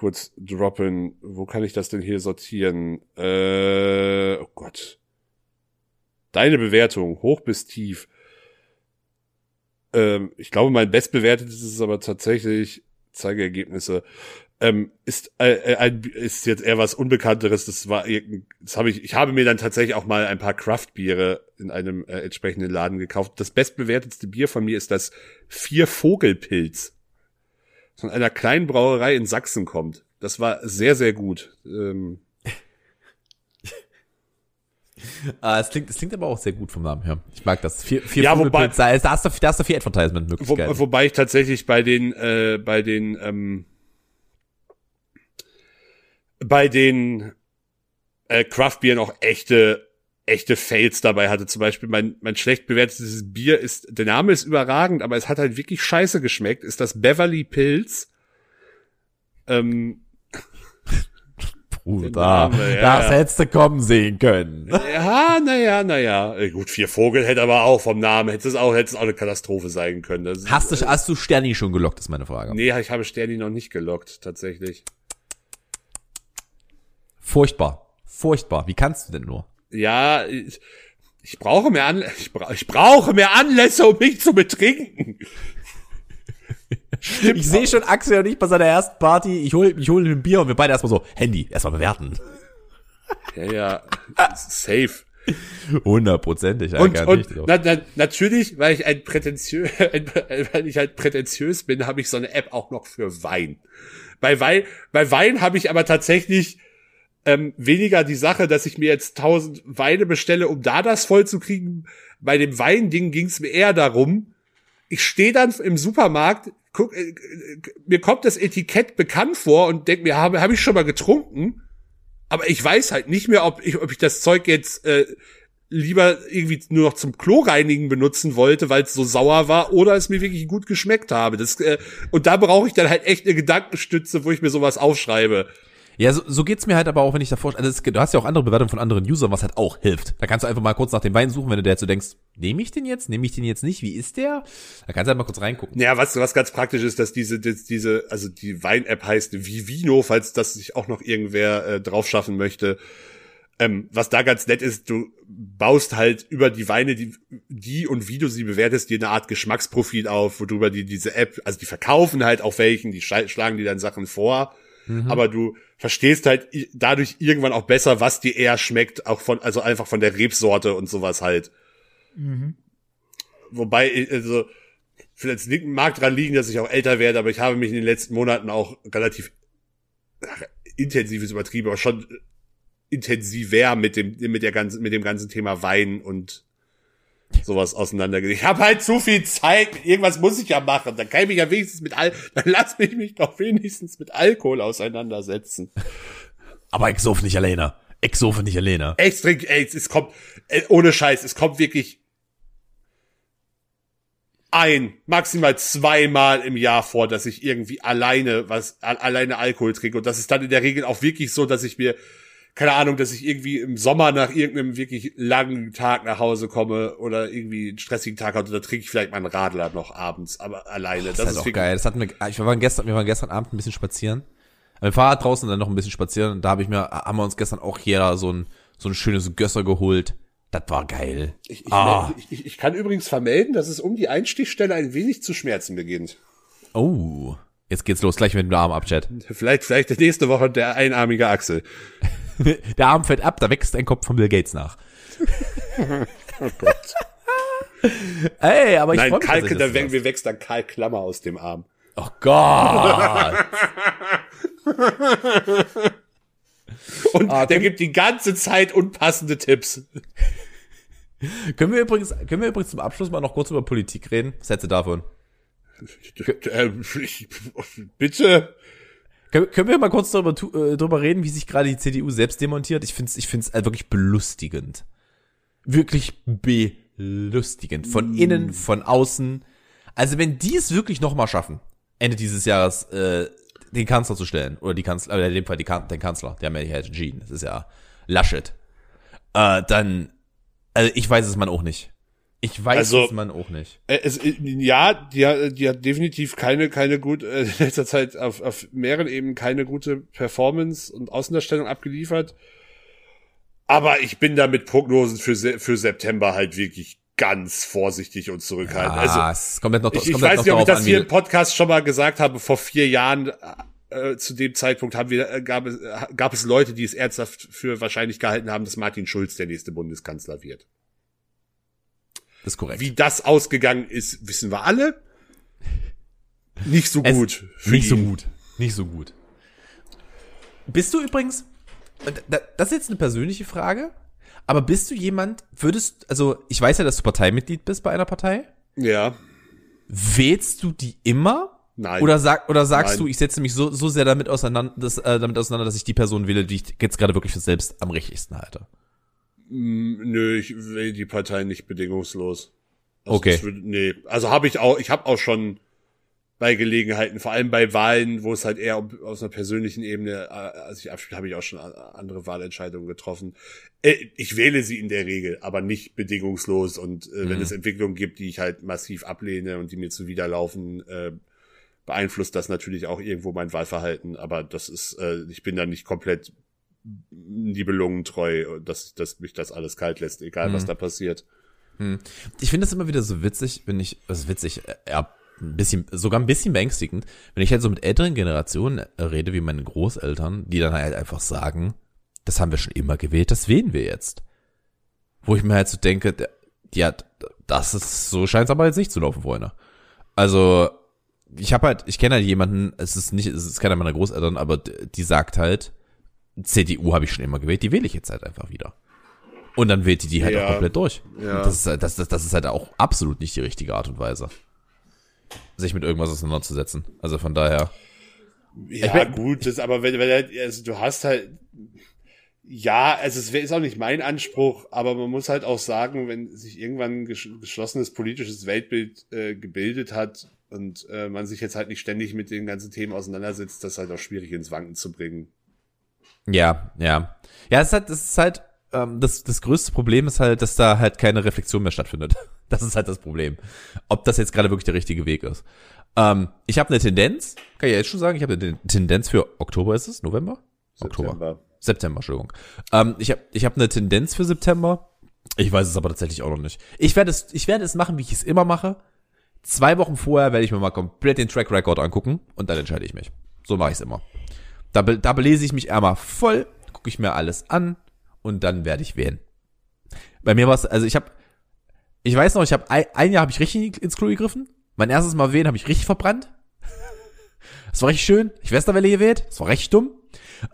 kurz droppen. Wo kann ich das denn hier sortieren? Äh, oh Gott. Deine Bewertung, hoch bis tief. Ähm, ich glaube, mein bestbewertetes ist aber tatsächlich Zeigeergebnisse. Ähm, ist äh, äh, ein, ist jetzt eher was Unbekannteres. Das war das habe ich. Ich habe mir dann tatsächlich auch mal ein paar Craft-Biere in einem äh, entsprechenden Laden gekauft. Das bestbewertetste Bier von mir ist das Vier Vogelpilz. Von einer kleinen Brauerei in Sachsen kommt. Das war sehr sehr gut. Ähm, [LAUGHS] Ah, es klingt, es klingt aber auch sehr gut vom Namen her. Ich mag das. Vier, vier Ja, wobei- da, da hast du, da hast du viel Wo, Advertisement-Möglichkeiten. wobei ich tatsächlich bei den, äh, bei den, ähm, bei den äh, Craft-Bieren auch echte echte Fails dabei hatte. Zum Beispiel mein, mein schlecht bewertetes Bier ist, der Name ist überragend, aber es hat halt wirklich scheiße geschmeckt, ist das Beverly Pills. Ähm, [LAUGHS] Bruder, Name, ja, das ja. hättest du kommen sehen können. [LAUGHS] ja, naja, naja. Äh, Gut, vier Vogel hätte aber auch vom Namen, hätte es auch, hätte es auch eine Katastrophe sein können. Das ist- Hast du, hast du Sterni schon gelockt, ist meine Frage. Nee, ich habe Sterni noch nicht gelockt, tatsächlich. Furchtbar. Furchtbar. Wie kannst du denn nur? Ja, ich, ich brauche mehr Anl ich, bra ich brauche mehr Anlässe, um mich zu betrinken. [LAUGHS] Ich sehe schon Axel und ich bei seiner ersten Party, ich hol, ich hol ein Bier und wir beide erstmal so, Handy, erstmal bewerten. Ja, ja, [LAUGHS] safe. Hundertprozentig, Und, gar und na, na, natürlich, weil ich ein prätentiös, [LAUGHS] weil ich halt prätentiös bin, habe ich so eine App auch noch für Wein. Bei Wein, bei Wein habe ich aber tatsächlich ähm, weniger die Sache, dass ich mir jetzt tausend Weine bestelle, um da das voll zu kriegen. Bei dem Weinding ging es mir eher darum, ich stehe dann im Supermarkt, guck, äh, äh, mir kommt das Etikett bekannt vor und denk mir, habe hab ich schon mal getrunken? Aber ich weiß halt nicht mehr, ob ich, ob ich das Zeug jetzt äh, lieber irgendwie nur noch zum Kloreinigen benutzen wollte, weil es so sauer war, oder es mir wirklich gut geschmeckt habe. Das, äh, und da brauche ich dann halt echt eine Gedankenstütze, wo ich mir sowas aufschreibe. Ja, so, so geht's mir halt aber auch, wenn ich davor, also es, du hast ja auch andere Bewertungen von anderen Usern, was halt auch hilft. Da kannst du einfach mal kurz nach dem Wein suchen, wenn du dir jetzt so denkst, nehme ich den jetzt, nehme ich den jetzt nicht, wie ist der? Da kannst du halt mal kurz reingucken. Ja, was, was ganz praktisch ist, dass diese, dass diese, also die Wein-App heißt Vivino, falls das sich auch noch irgendwer äh, drauf schaffen möchte. Ähm, was da ganz nett ist, du baust halt über die Weine, die, die und wie du sie bewertest, dir eine Art Geschmacksprofil auf, worüber die diese App, also die verkaufen halt auch welchen, die schl- schlagen dir dann Sachen vor, aber du verstehst halt dadurch irgendwann auch besser, was dir eher schmeckt, auch von, also einfach von der Rebsorte und sowas halt. Wobei, ich- also, vielleicht mag dran liegen, dass ich auch älter werde, aber ich habe mich in den letzten Monaten auch relativ ach, intensives übertrieben, aber schon intensiver mit dem mit der ganzen mit dem ganzen Thema Wein und sowas auseinandergesetzt. Ich habe halt zu viel Zeit, irgendwas muss ich ja machen. Dann kann ich mich ja wenigstens mit Al dann lass mich mich doch wenigstens mit Alkohol auseinandersetzen. Aber ich sauf nicht alleine. Ich sauf nicht alleine. Echt, trink, ey, es kommt ey, ohne Scheiß, es kommt wirklich ein, maximal zweimal im Jahr vor, dass ich irgendwie alleine was, alleine Alkohol trinke. Und das ist dann in der Regel auch wirklich so, dass ich mir, keine Ahnung, dass ich irgendwie im Sommer nach irgendeinem wirklich langen Tag nach Hause komme oder irgendwie einen stressigen Tag hatte, da trinke ich vielleicht meinen Radler noch abends, aber alleine. Das ist halt auch wirklich- geil. Das hatten wir, ich waren gestern, wir waren gestern Abend ein bisschen spazieren. Mit dem Fahrrad draußen dann noch ein bisschen spazieren. Und da habe ich mir, haben wir uns gestern auch jeder so ein, so ein schönes Gösser geholt. Das war geil. Ich, ich, Ah. ich, ich, kann übrigens vermelden, dass es um die Einstichstelle ein wenig zu schmerzen beginnt. Oh. Jetzt geht's los, gleich mit dem Arm ab, Chat. Vielleicht, vielleicht nächste Woche der einarmige Axel. [LAUGHS] Der Arm fällt ab, da wächst ein Kopf von Bill Gates nach. Oh [LAUGHS] Gott. Ey, aber ich Nein, freu mich, ich da wär- wir wächst dann Karl Klammer aus dem Arm. Oh Gott. [LAUGHS] Und Ah, der gibt die ganze Zeit unpassende Tipps. können wir übrigens, können wir übrigens zum Abschluss mal noch kurz über Politik reden? Was hältst du davon? Äh, Bitte. Können, können wir mal kurz darüber, äh, darüber reden, wie sich gerade die CDU selbst demontiert? Ich finde es ich find's halt wirklich belustigend. Wirklich belustigend. Von innen, von außen. Also wenn die es wirklich noch mal schaffen, Ende dieses Jahres äh, den Kanzler zu stellen, oder die Kanzler, äh, in dem Fall die kan den Kanzler, der haben ja jetzt entschieden, das ist ja Laschet, äh, dann, also ich weiß es man auch nicht. Ich weiß Also- es man auch nicht. Äh, Es, äh, ja, die, hat- die hat definitiv keine, keine gut, äh, [LAUGHS] in letzter Zeit auf, auf mehreren Ebenen keine gute Performance und Außendarstellung abgeliefert. Aber ich bin da mit Prognosen für, für September halt wirklich ganz vorsichtig und zurückhaltend. Ah, also, es kommt jetzt noch, es ich, ich weiß noch nicht, ob ich das an, hier im Podcast schon mal gesagt habe. Vor vier Jahren, äh, zu dem Zeitpunkt haben wir, äh, gab, es, äh, gab es Leute, die es ernsthaft für wahrscheinlich gehalten haben, dass Martin Schulz der nächste Bundeskanzler wird. Das ist korrekt. Wie das ausgegangen ist, wissen wir alle. Nicht so gut. für Nicht so ihn. gut. Nicht so gut. Bist du übrigens, da- das ist jetzt eine persönliche Frage, aber bist du jemand, würdest, also ich weiß ja, dass du Parteimitglied bist bei einer Partei. Ja. Wählst du die immer? Nein. Oder, sag, oder sagst Nein. du, ich setze mich so, so sehr damit auseinander, dass, äh, damit auseinander, dass ich die Person wähle, die ich jetzt gerade wirklich für selbst am richtigsten halte? Mm, Nö, ich will die Partei nicht bedingungslos. Also Okay. Würde, nee, also habe ich auch, ich habe auch schon bei Gelegenheiten, vor allem bei Wahlen, wo es halt eher aus einer persönlichen Ebene, äh, also ich abspiele, habe ich auch schon andere Wahlentscheidungen getroffen. Äh, Ich wähle sie in der Regel, aber nicht bedingungslos. Und äh, wenn Mhm. es Entwicklungen gibt, die ich halt massiv ablehne und die mir zuwiderlaufen, äh, beeinflusst das natürlich auch irgendwo mein Wahlverhalten. Aber das ist, äh, ich bin da nicht komplett nibelungentreu, dass, dass mich das alles kalt lässt, egal was Mhm. da passiert. Ich finde das immer wieder so witzig, wenn ich, also witzig, äh, ja, ein bisschen, sogar ein bisschen beängstigend, wenn ich halt so mit älteren Generationen rede, wie meine Großeltern, die dann halt einfach sagen, das haben wir schon immer gewählt, das wählen wir jetzt. Wo ich mir halt so denke, ja, das ist, so scheint es aber jetzt nicht zu laufen, Freunde. Also, ich habe halt, ich kenne halt jemanden, es ist nicht, es ist keiner meiner Großeltern, aber die sagt halt, CDU habe ich schon immer gewählt, die wähle ich jetzt halt einfach wieder. Und dann wählt die die halt Ja. auch komplett durch. Ja. Das, ist, halt- das, das, das ist halt auch absolut nicht die richtige Art und Weise, sich mit irgendwas auseinanderzusetzen. Also von daher. Ja, bin- gut, das, aber wenn, wenn also du hast halt, ja, also es ist auch nicht mein Anspruch, aber man muss halt auch sagen, wenn sich irgendwann ein gesch- geschlossenes politisches Weltbild äh, gebildet hat und äh, man sich jetzt halt nicht ständig mit den ganzen Themen auseinandersetzt, das ist halt auch schwierig ins Wanken zu bringen. Ja, ja. Ja, es ist halt, es ist halt, ähm, das, das größte Problem ist halt, dass da halt keine Reflexion mehr stattfindet. [LAUGHS] Das ist halt das Problem. Ob das jetzt gerade wirklich der richtige Weg ist. Ähm, ich habe eine Tendenz, kann ich jetzt schon sagen, ich habe eine Tendenz für Oktober ist es? November? Oktober. September. September, Entschuldigung. Ähm, ich habe ich hab eine Tendenz für September. Ich weiß es aber tatsächlich auch noch nicht. Ich werde es, ich werde es machen, wie ich es immer mache. Zwei Wochen vorher werde ich mir mal komplett den Track Record angucken und dann entscheide ich mich. So mache ich es immer. Da, be- da belese ich mich einmal voll, gucke ich mir alles an und dann werde ich wählen. Bei mir war es, also ich habe, ich weiß noch, ich habe ein, ein Jahr habe ich richtig ins Klo gegriffen. Mein erstes Mal wählen habe ich richtig verbrannt. [LAUGHS] Das war richtig schön. Ich Westerwelle gewählt. Das war recht dumm.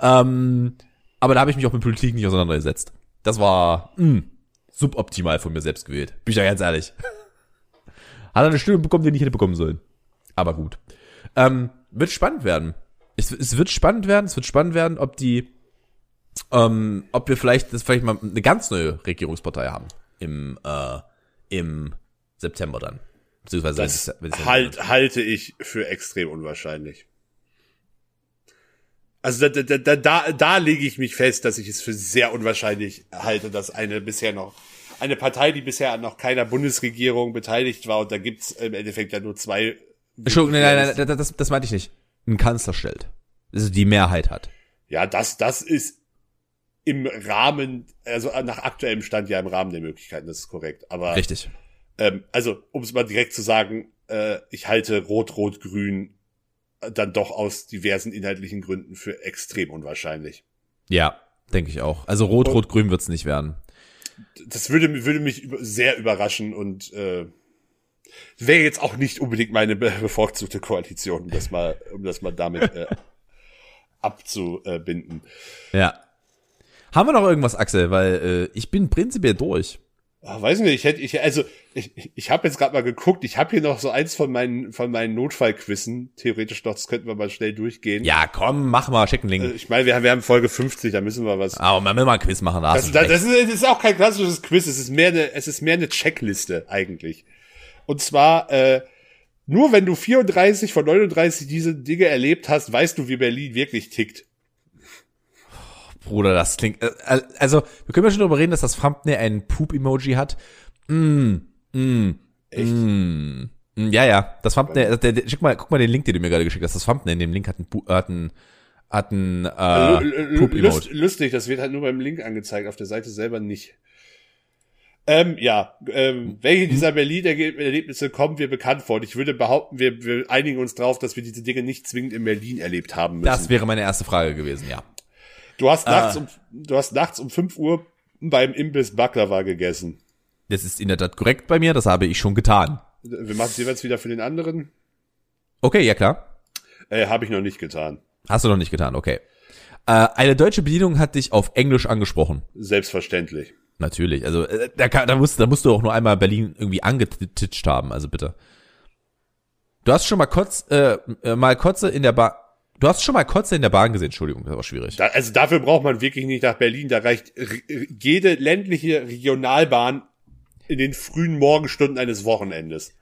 Ähm, aber da habe ich mich auch mit Politik nicht auseinandergesetzt. Das war mh, suboptimal von mir selbst gewählt. Bin ich ja ganz ehrlich. [LAUGHS] Hat er eine Stimme bekommen, die nicht hätte bekommen sollen. Aber gut. Ähm, wird spannend werden. Es, es wird spannend werden. Es wird spannend werden, ob die, ähm, ob wir vielleicht, das vielleicht mal eine ganz neue Regierungspartei haben im, äh, im September dann. Beziehungsweise wenn Das es- wenn es- halt, halte ich für extrem unwahrscheinlich. Also da, da, da, da, da lege ich mich fest, dass ich es für sehr unwahrscheinlich halte, dass eine bisher noch, eine Partei, die bisher an noch keiner Bundesregierung beteiligt war, und da gibt's im Endeffekt ja nur zwei. Entschuldigung, nein, nein, nein, das, das meinte ich nicht. Ein Kanzler stellt. Also die Mehrheit hat. Ja, das, das ist im Rahmen, also nach aktuellem Stand ja im Rahmen der Möglichkeiten, das ist korrekt. Aber Richtig. Ähm, also, um es mal direkt zu sagen, äh, ich halte Rot-Rot-Grün dann doch aus diversen inhaltlichen Gründen für extrem unwahrscheinlich. Ja, denke ich auch. Also rot, rot, grün wird's nicht werden. Das würde, würde mich sehr überraschen und äh, wäre jetzt auch nicht unbedingt meine be bevorzugte Koalition, um das mal, um das mal damit [LAUGHS] äh, abzubinden. Ja. Haben wir noch irgendwas, Axel? Weil äh, ich bin prinzipiell durch. Ah, weiß nicht, ich hätte, ich, also ich, ich habe jetzt gerade mal geguckt, ich habe hier noch so eins von meinen von meinen Notfallquissen, theoretisch noch, das könnten wir mal schnell durchgehen. Ja, komm, mach mal, schick einen Äh, Link. Ich meine, wir haben, wir haben Folge 50, da müssen wir was. Aber man will mal ein Quiz machen. Da Das, das, das, ist, das ist auch kein klassisches Quiz, es ist mehr eine, es ist mehr eine Checkliste eigentlich. Und zwar, äh, nur wenn du 34 von 39 diese Dinge erlebt hast, weißt du, wie Berlin wirklich tickt. Bruder, das klingt. Äh, äh, also, wir können ja schon darüber reden, dass das Thumbnail ein Poop-Emoji hat. Mm, mm, Echt? mm. Mm, Ja, ja. Das Thumbnail, äh, der, der, schick mal, guck mal den Link, den du mir gerade geschickt hast. Das Thumbnail in dem Link hat ein, hat ein, hat ein äh, lust, Poop-Emoji. lustig, das wird halt nur beim Link angezeigt, auf der Seite selber nicht. Ähm, ja, ähm, welche dieser Berlin-Erlebnisse kommen wir bekannt vor? Und ich würde behaupten, wir, wir einigen uns drauf, dass wir diese Dinge nicht zwingend in Berlin erlebt haben müssen. Das wäre meine erste Frage gewesen, ja. Du hast nachts Ah. um, du hast nachts um 5 Uhr beim Imbiss Baklava gegessen. Das ist in der Tat korrekt bei mir, das habe ich schon getan. Wir machen es jeweils wieder für den anderen. Okay, ja klar. Äh, habe ich noch nicht getan. Hast du noch nicht getan, okay. Äh, eine deutsche Bedienung hat dich auf Englisch angesprochen. Selbstverständlich. Natürlich. Also äh, da, kann, da, musst, da musst du auch nur einmal Berlin irgendwie angetitscht haben, also bitte. Du hast schon mal kurz, äh, äh, mal Kotze in der Bahn. Du hast schon mal Kotze in der Bahn gesehen, Entschuldigung, das war schwierig. Da, also dafür braucht man wirklich nicht nach Berlin. Da reicht re- jede ländliche Regionalbahn in den frühen Morgenstunden eines Wochenendes.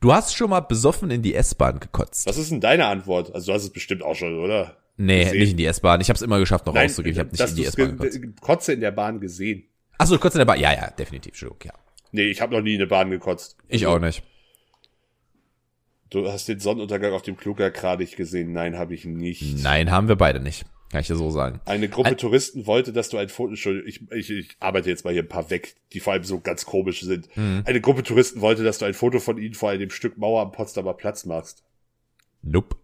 Du hast schon mal besoffen in die S-Bahn gekotzt. Was ist denn deine Antwort? Also du hast es bestimmt auch schon, oder? Nee, gesehen? nicht in die S-Bahn. Ich habe es immer geschafft, noch rauszugehen. Ich habe nicht in die S-Bahn ge- gekotzt. Kotze in der Bahn gesehen. Achso, Kotze in der Bahn. Ja, ja, definitiv. Entschuldigung, ja. Nee, ich habe noch nie in eine Bahn gekotzt. Ich auch nicht. Du hast den Sonnenuntergang auf dem Klugerkranich gesehen. Nein, habe ich nicht. Nein, haben wir beide nicht. Kann ich dir so sagen. Eine Gruppe Ein- Touristen wollte, dass du ein Foto, Entschuldigung, ich, ich, ich arbeite jetzt mal hier ein paar weg, die vor allem so ganz komisch sind. Mhm. Eine Gruppe Touristen wollte, dass du ein Foto von ihnen vor einem Stück Mauer am Potsdamer Platz machst. Nope.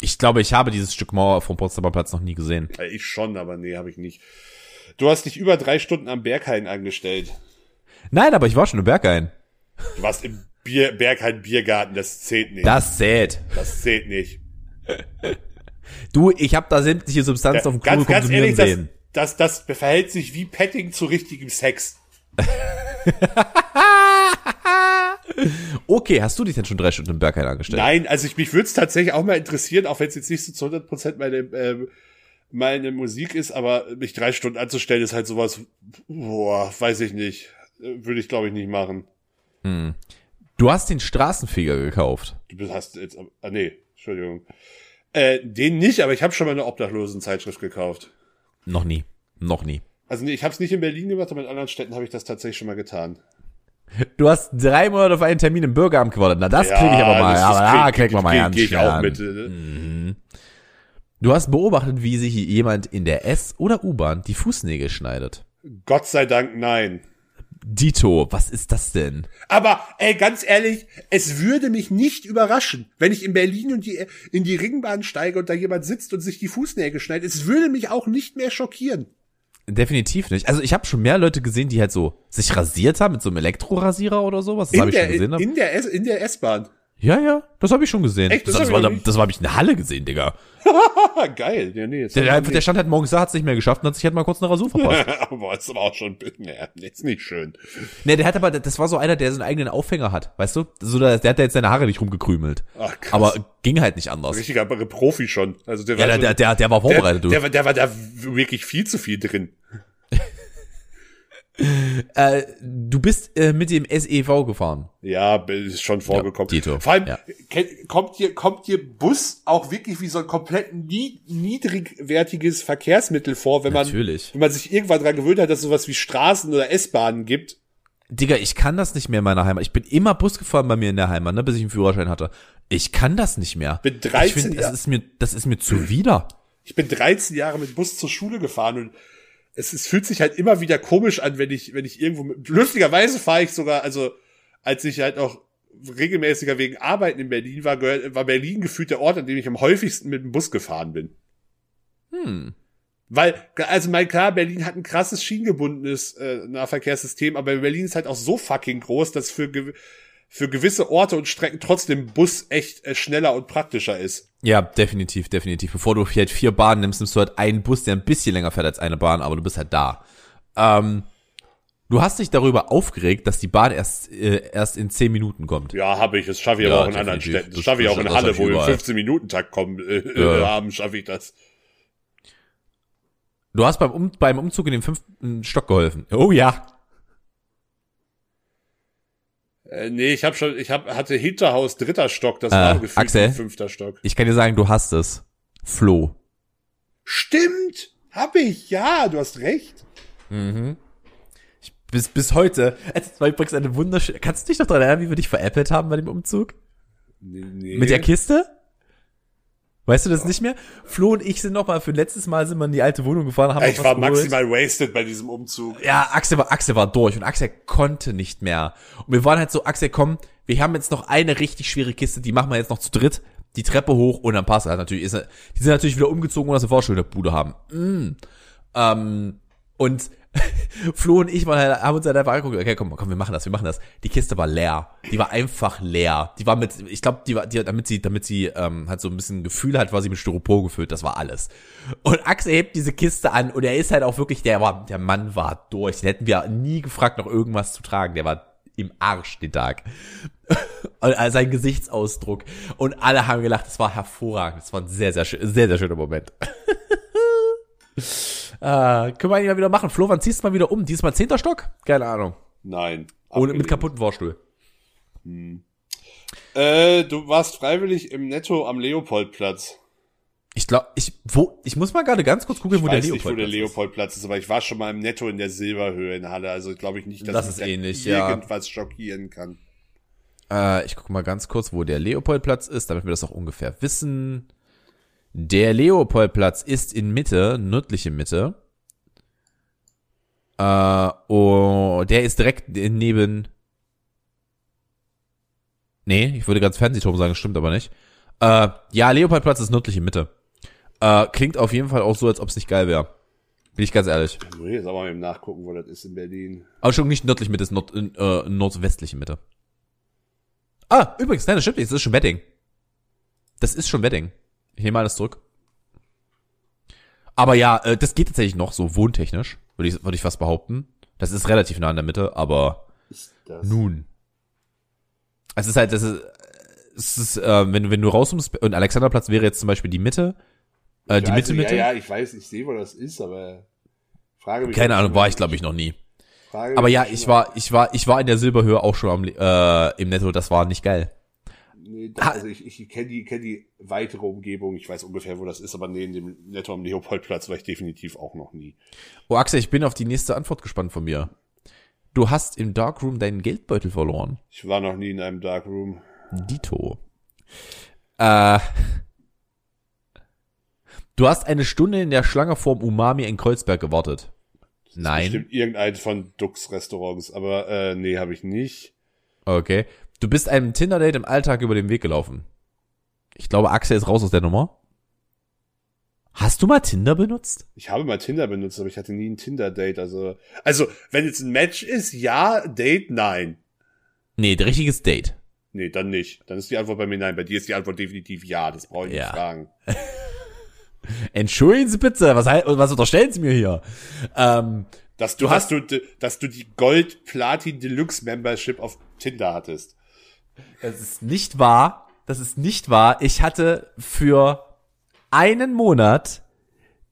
Ich glaube, ich habe dieses Stück Mauer vom Potsdamer Platz noch nie gesehen. Ja, ich schon, aber nee, habe ich nicht. Du hast dich über drei Stunden am Berghain angestellt. Nein, aber ich war schon im Berghain. Du warst im Bier, Berghain Biergarten, das zählt nicht. Das zählt. Das zählt nicht. Du, ich habe da sämtliche Substanzen auf dem Klo ganz, ganz ehrlich, das, sehen. das, das verhält sich wie Petting zu richtigem Sex. [LAUGHS] [LAUGHS] Okay, hast du dich denn schon drei Stunden im Berghain angestellt? Nein, also ich, mich würde es tatsächlich auch mal interessieren, auch wenn es jetzt nicht so zu 100% meine, ähm, meine Musik ist, aber mich drei Stunden anzustellen ist halt sowas, boah, weiß ich nicht. Würde ich, glaube ich, nicht machen. Du hast den Straßenfeger gekauft. Du hast jetzt, ah nee, Entschuldigung. Äh, den nicht, aber ich habe schon mal eine Obdachlosenzeitschrift gekauft. Noch nie. Noch nie. Also nee, ich habe es nicht in Berlin gemacht, aber in anderen Städten habe ich das tatsächlich schon mal getan. Du hast drei Monate auf einen Termin im Bürgeramt gewartet. Na, das kriege ich aber mal. aber das da krieg- kriegt man mal krieg- ganz Geh ich auch an. mit. äh, Du hast beobachtet, wie sich jemand in der S- oder U-Bahn die Fußnägel schneidet. Gott sei Dank nein. Dito, was ist das denn? Aber ey, ganz ehrlich, es würde mich nicht überraschen, wenn ich in Berlin und die, in die Ringbahn steige und da jemand sitzt und sich die Fußnägel schneidet. Es würde mich auch nicht mehr schockieren. Definitiv nicht. Also ich habe schon mehr Leute gesehen, die halt so sich rasiert haben mit so einem Elektrorasierer oder sowas. Das habe ich der, schon gesehen. in, in der S- in der S-Bahn. ja, ja, das habe ich schon gesehen. Echt? Das Das, das, hab war, das habe ich in der Halle gesehen, Digga. [LAUGHS] Geil. Ja, nee, Der, hab der, der stand halt morgens da, hat es nicht mehr geschafft und hat sich halt mal kurz eine Rasur verpasst. [LAUGHS] aber ist aber auch schon, [LAUGHS] nee, jetzt nicht schön. nee, der hat aber, das war so einer, der so einen eigenen Aufhänger hat, weißt du? So, der, der hat da jetzt seine Haare nicht rumgekrümelt. Ach, krass. Aber ging halt nicht anders. Richtiger Profi schon. Also der Ja, war der, so- der, der, der war der, vorbereitet, du. der, war- der war da wirklich viel zu viel drin. Äh, du bist äh, mit dem SEV gefahren. Ja, ist schon vorgekommen. Dito, Vor allem ja. kommt hier kommt hier Bus auch wirklich wie so ein komplett nie, niedrigwertiges Verkehrsmittel vor, wenn man wenn man sich irgendwann dran gewöhnt hat, dass es sowas wie Straßen oder S-Bahnen gibt. Digga, ich kann das nicht mehr in meiner Heimat. Ich bin immer Bus gefahren bei mir in der Heimat, ne, bis ich einen Führerschein hatte. Ich kann das nicht mehr. Mit 13 ich find, das ist mir, das ist mir zuwider. Ich bin 13 Jahre mit Bus zur Schule gefahren und es, es fühlt sich halt immer wieder komisch an, wenn ich wenn ich irgendwo mit, lustigerweise fahre ich sogar, also als ich halt auch regelmäßiger wegen Arbeiten in Berlin war, gehört, war Berlin gefühlt der Ort, an dem ich am häufigsten mit dem Bus gefahren bin. Hm. Weil, also mal klar, Berlin hat ein krasses schienengebundenes äh, Nahverkehrssystem, aber Berlin ist halt auch so fucking groß, dass für, für gewisse Orte und Strecken trotzdem Bus echt äh, schneller und praktischer ist. Ja, definitiv, definitiv. Bevor du vielleicht vier Bahnen nimmst, nimmst du halt einen Bus, der ein bisschen länger fährt als eine Bahn, aber du bist halt da. Ähm, du hast dich darüber aufgeregt, dass die Bahn erst, äh, erst in zehn Minuten kommt. Ja, habe ich. Das schaffe ich Ja, aber auch in anderen. Städten. Das schaffe ich auch in Halle, wo wir im überall. 15-Minuten-Takt kommen äh, [LAUGHS] Ja. haben, schaffe ich das. Du hast beim, um, beim Umzug in den fünften Stock geholfen. Oh ja. Äh, nee, ich habe schon, ich hab, hatte Hinterhaus dritter Stock, das Äh, war gefühlt Axel? fünfter Stock. Ich kann dir sagen, du hast es. Flo. Stimmt, hab ich, ja, du hast recht. Bis, bis heute. Es war übrigens eine wunderschöne. Kannst du dich noch daran erinnern, wie wir dich veräppelt haben bei dem Umzug? Nee, nee. Mit der Kiste? Weißt du das nicht mehr? Flo und ich sind noch mal für letztes Mal sind wir in die alte Wohnung gefahren, haben ich noch war geholt. maximal wasted bei diesem Umzug. Ja, Axel war, Axel war durch und Axel konnte nicht mehr. Und wir waren halt so, Axel, komm, wir haben jetzt noch eine richtig schwere Kiste, die machen wir jetzt noch zu dritt, die Treppe hoch und dann passt er. Natürlich ist die sind natürlich wieder umgezogen, ohne dass wir vorher schon in der Bude haben. Mm. Ähm, und [LAUGHS] Flo und ich waren halt, haben uns halt einfach angeguckt, okay, komm, komm, wir machen das, wir machen das. Die Kiste war leer. Die war einfach leer. Die war mit, ich glaube, die war, die, damit sie, damit sie ähm, halt so ein bisschen Gefühl hat, war sie mit Styropor gefüllt, das war alles. Und Axel hebt diese Kiste an und er ist halt auch wirklich, der war, der Mann war durch. Den hätten wir nie gefragt, noch irgendwas zu tragen. Der war im Arsch den Tag. [LAUGHS] äh, sein Gesichtsausdruck. Und alle haben gelacht, das war hervorragend. Das war ein sehr, sehr, sehr, sehr schöner Moment. [LAUGHS] [LAUGHS] äh, können wir eigentlich mal wieder machen. Flo, wann ziehst du mal wieder um? Diesmal zehnter Stock? Keine Ahnung. Nein. Ohne, mit kaputten Vorstuhl. Äh, du warst freiwillig im Netto am Leopoldplatz. Ich glaube, ich, wo, ich muss mal gerade ganz kurz gucken, Ich wo der weiß nicht, wo der Leopold ist. Leopoldplatz ist, aber ich war schon mal im Netto in der Silberhöhe in Halle, also glaube ich nicht, dass Das mich ist ähnlich, ja. irgendwas schockieren kann. Äh, ich gucke mal ganz kurz, wo der Leopoldplatz ist, damit wir das auch ungefähr wissen. Der Leopoldplatz ist in Mitte, nördliche Mitte. Äh, oh, der ist direkt neben. Nee, ich würde ganz Fernsehturm sagen, stimmt aber nicht. Äh, ja, Leopoldplatz ist nördliche Mitte. Äh, klingt auf jeden Fall auch so, als ob es nicht geil wäre. Bin ich ganz ehrlich. Ich muss jetzt aber mal eben nachgucken, wo das ist in Berlin. Aber schon nicht nördliche Mitte, ist nord, äh, nordwestliche Mitte. Ah, übrigens, nein, das stimmt nicht, das ist schon Wedding. Das ist schon Wedding. Ich nehme alles zurück. Aber ja, äh, das geht tatsächlich noch so wohntechnisch, würde ich, würde ich fast behaupten. Das ist relativ nah in der Mitte, aber nun. Es ist halt, das ist, es ist, äh, wenn, du wenn du rauskommst, und Alexanderplatz wäre jetzt zum Beispiel die Mitte, äh, die also, Mitte, Mitte. Ja, ja, ich weiß, ich sehe, wo das ist, aber frage mich. Keine Ahnung, war ich glaube ich noch nie. frage Aber ja, ich war, ich war, ich war in der Silberhöhe auch schon am, äh, im Netto, das war nicht geil. Nee, das, also ich, ich kenne die, kenn die weitere Umgebung, ich weiß ungefähr, wo das ist, aber neben dem Netto am Leopoldplatz war ich definitiv auch noch nie. Oh, Axel, ich bin auf die nächste Antwort gespannt von mir. Du hast im Darkroom deinen Geldbeutel verloren. Ich war noch nie in einem Darkroom. Dito. Äh, du hast eine Stunde in der Schlange vorm Umami in Kreuzberg gewartet. Nein. Bestimmt irgendein von Dux Restaurants, aber äh, nee, habe ich nicht. Okay. Du bist einem Tinder-Date im Alltag über den Weg gelaufen. Ich glaube, Axel ist raus aus der Nummer. Hast du mal Tinder benutzt? Ich habe mal Tinder benutzt, aber ich hatte nie ein Tinder-Date. Also, also, wenn jetzt ein Match ist, ja, Date, nein. Nee, ein richtiges Date. Nee, dann nicht. Dann ist die Antwort bei mir nein. Bei dir ist die Antwort definitiv ja. Das brauche ich Ja. nicht fragen. [LAUGHS] Entschuldigen Sie bitte, was, was unterstellen Sie mir hier? Ähm, Dass du, Du hast- dass du, dass du die Gold Platin Deluxe Membership auf Tinder hattest. Das ist nicht wahr. Das ist nicht wahr. Ich hatte für einen Monat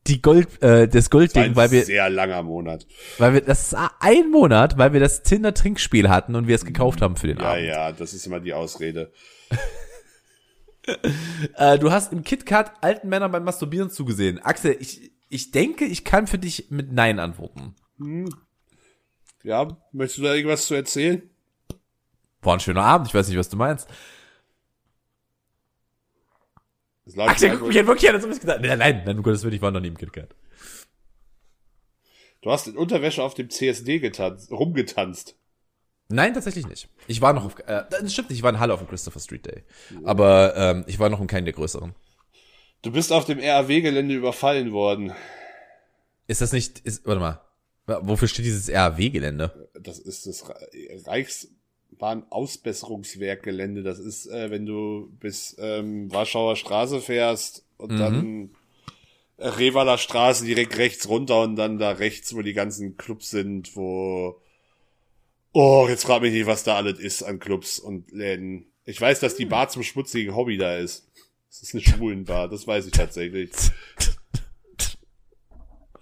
die Gold, äh, das war Goldding, weil wir, sehr langer Monat. weil wir, das ist ein Monat, weil wir das Tinder Trinkspiel hatten und wir es gekauft haben für den Ja, Abend. ja, das ist immer die Ausrede. [LAUGHS] Äh, du hast im KitKat alten Männern beim Masturbieren zugesehen. Axel, ich, ich denke, ich kann für dich mit Nein antworten. Ja, möchtest du da irgendwas zu erzählen? War ein schöner Abend, ich weiß nicht, was du meinst. Das lautet Axel, die guck Antwort- mich an, wirklich an, als ob ich gesagt Nein, nein, nein, um Gottes Willen, ich war noch nie im KitKat. Du hast in Unterwäsche auf dem CSD getanzt, rumgetanzt. Nein, tatsächlich nicht. Ich war noch auf, äh, das stimmt nicht, ich war in Halle auf dem Christopher Street Day. Aber ähm, ich war noch in keinem der größeren. Du bist auf dem RAW-Gelände überfallen worden. Ist das nicht, ist, warte mal, wofür steht dieses RAW-Gelände? Das ist das Re- Reichsbahn-Ausbesserungswerk-Gelände. Das ist, äh, wenn du bis ähm, Warschauer Straße fährst und Mhm. dann äh, Revaler Straße direkt rechts runter und dann da rechts, wo die ganzen Clubs sind, wo Oh, jetzt frag mich nicht, was da alles ist an Clubs und Läden. Ich weiß, dass die Bar zum schmutzigen Hobby da ist. Das ist eine Schwulenbar, das weiß ich tatsächlich.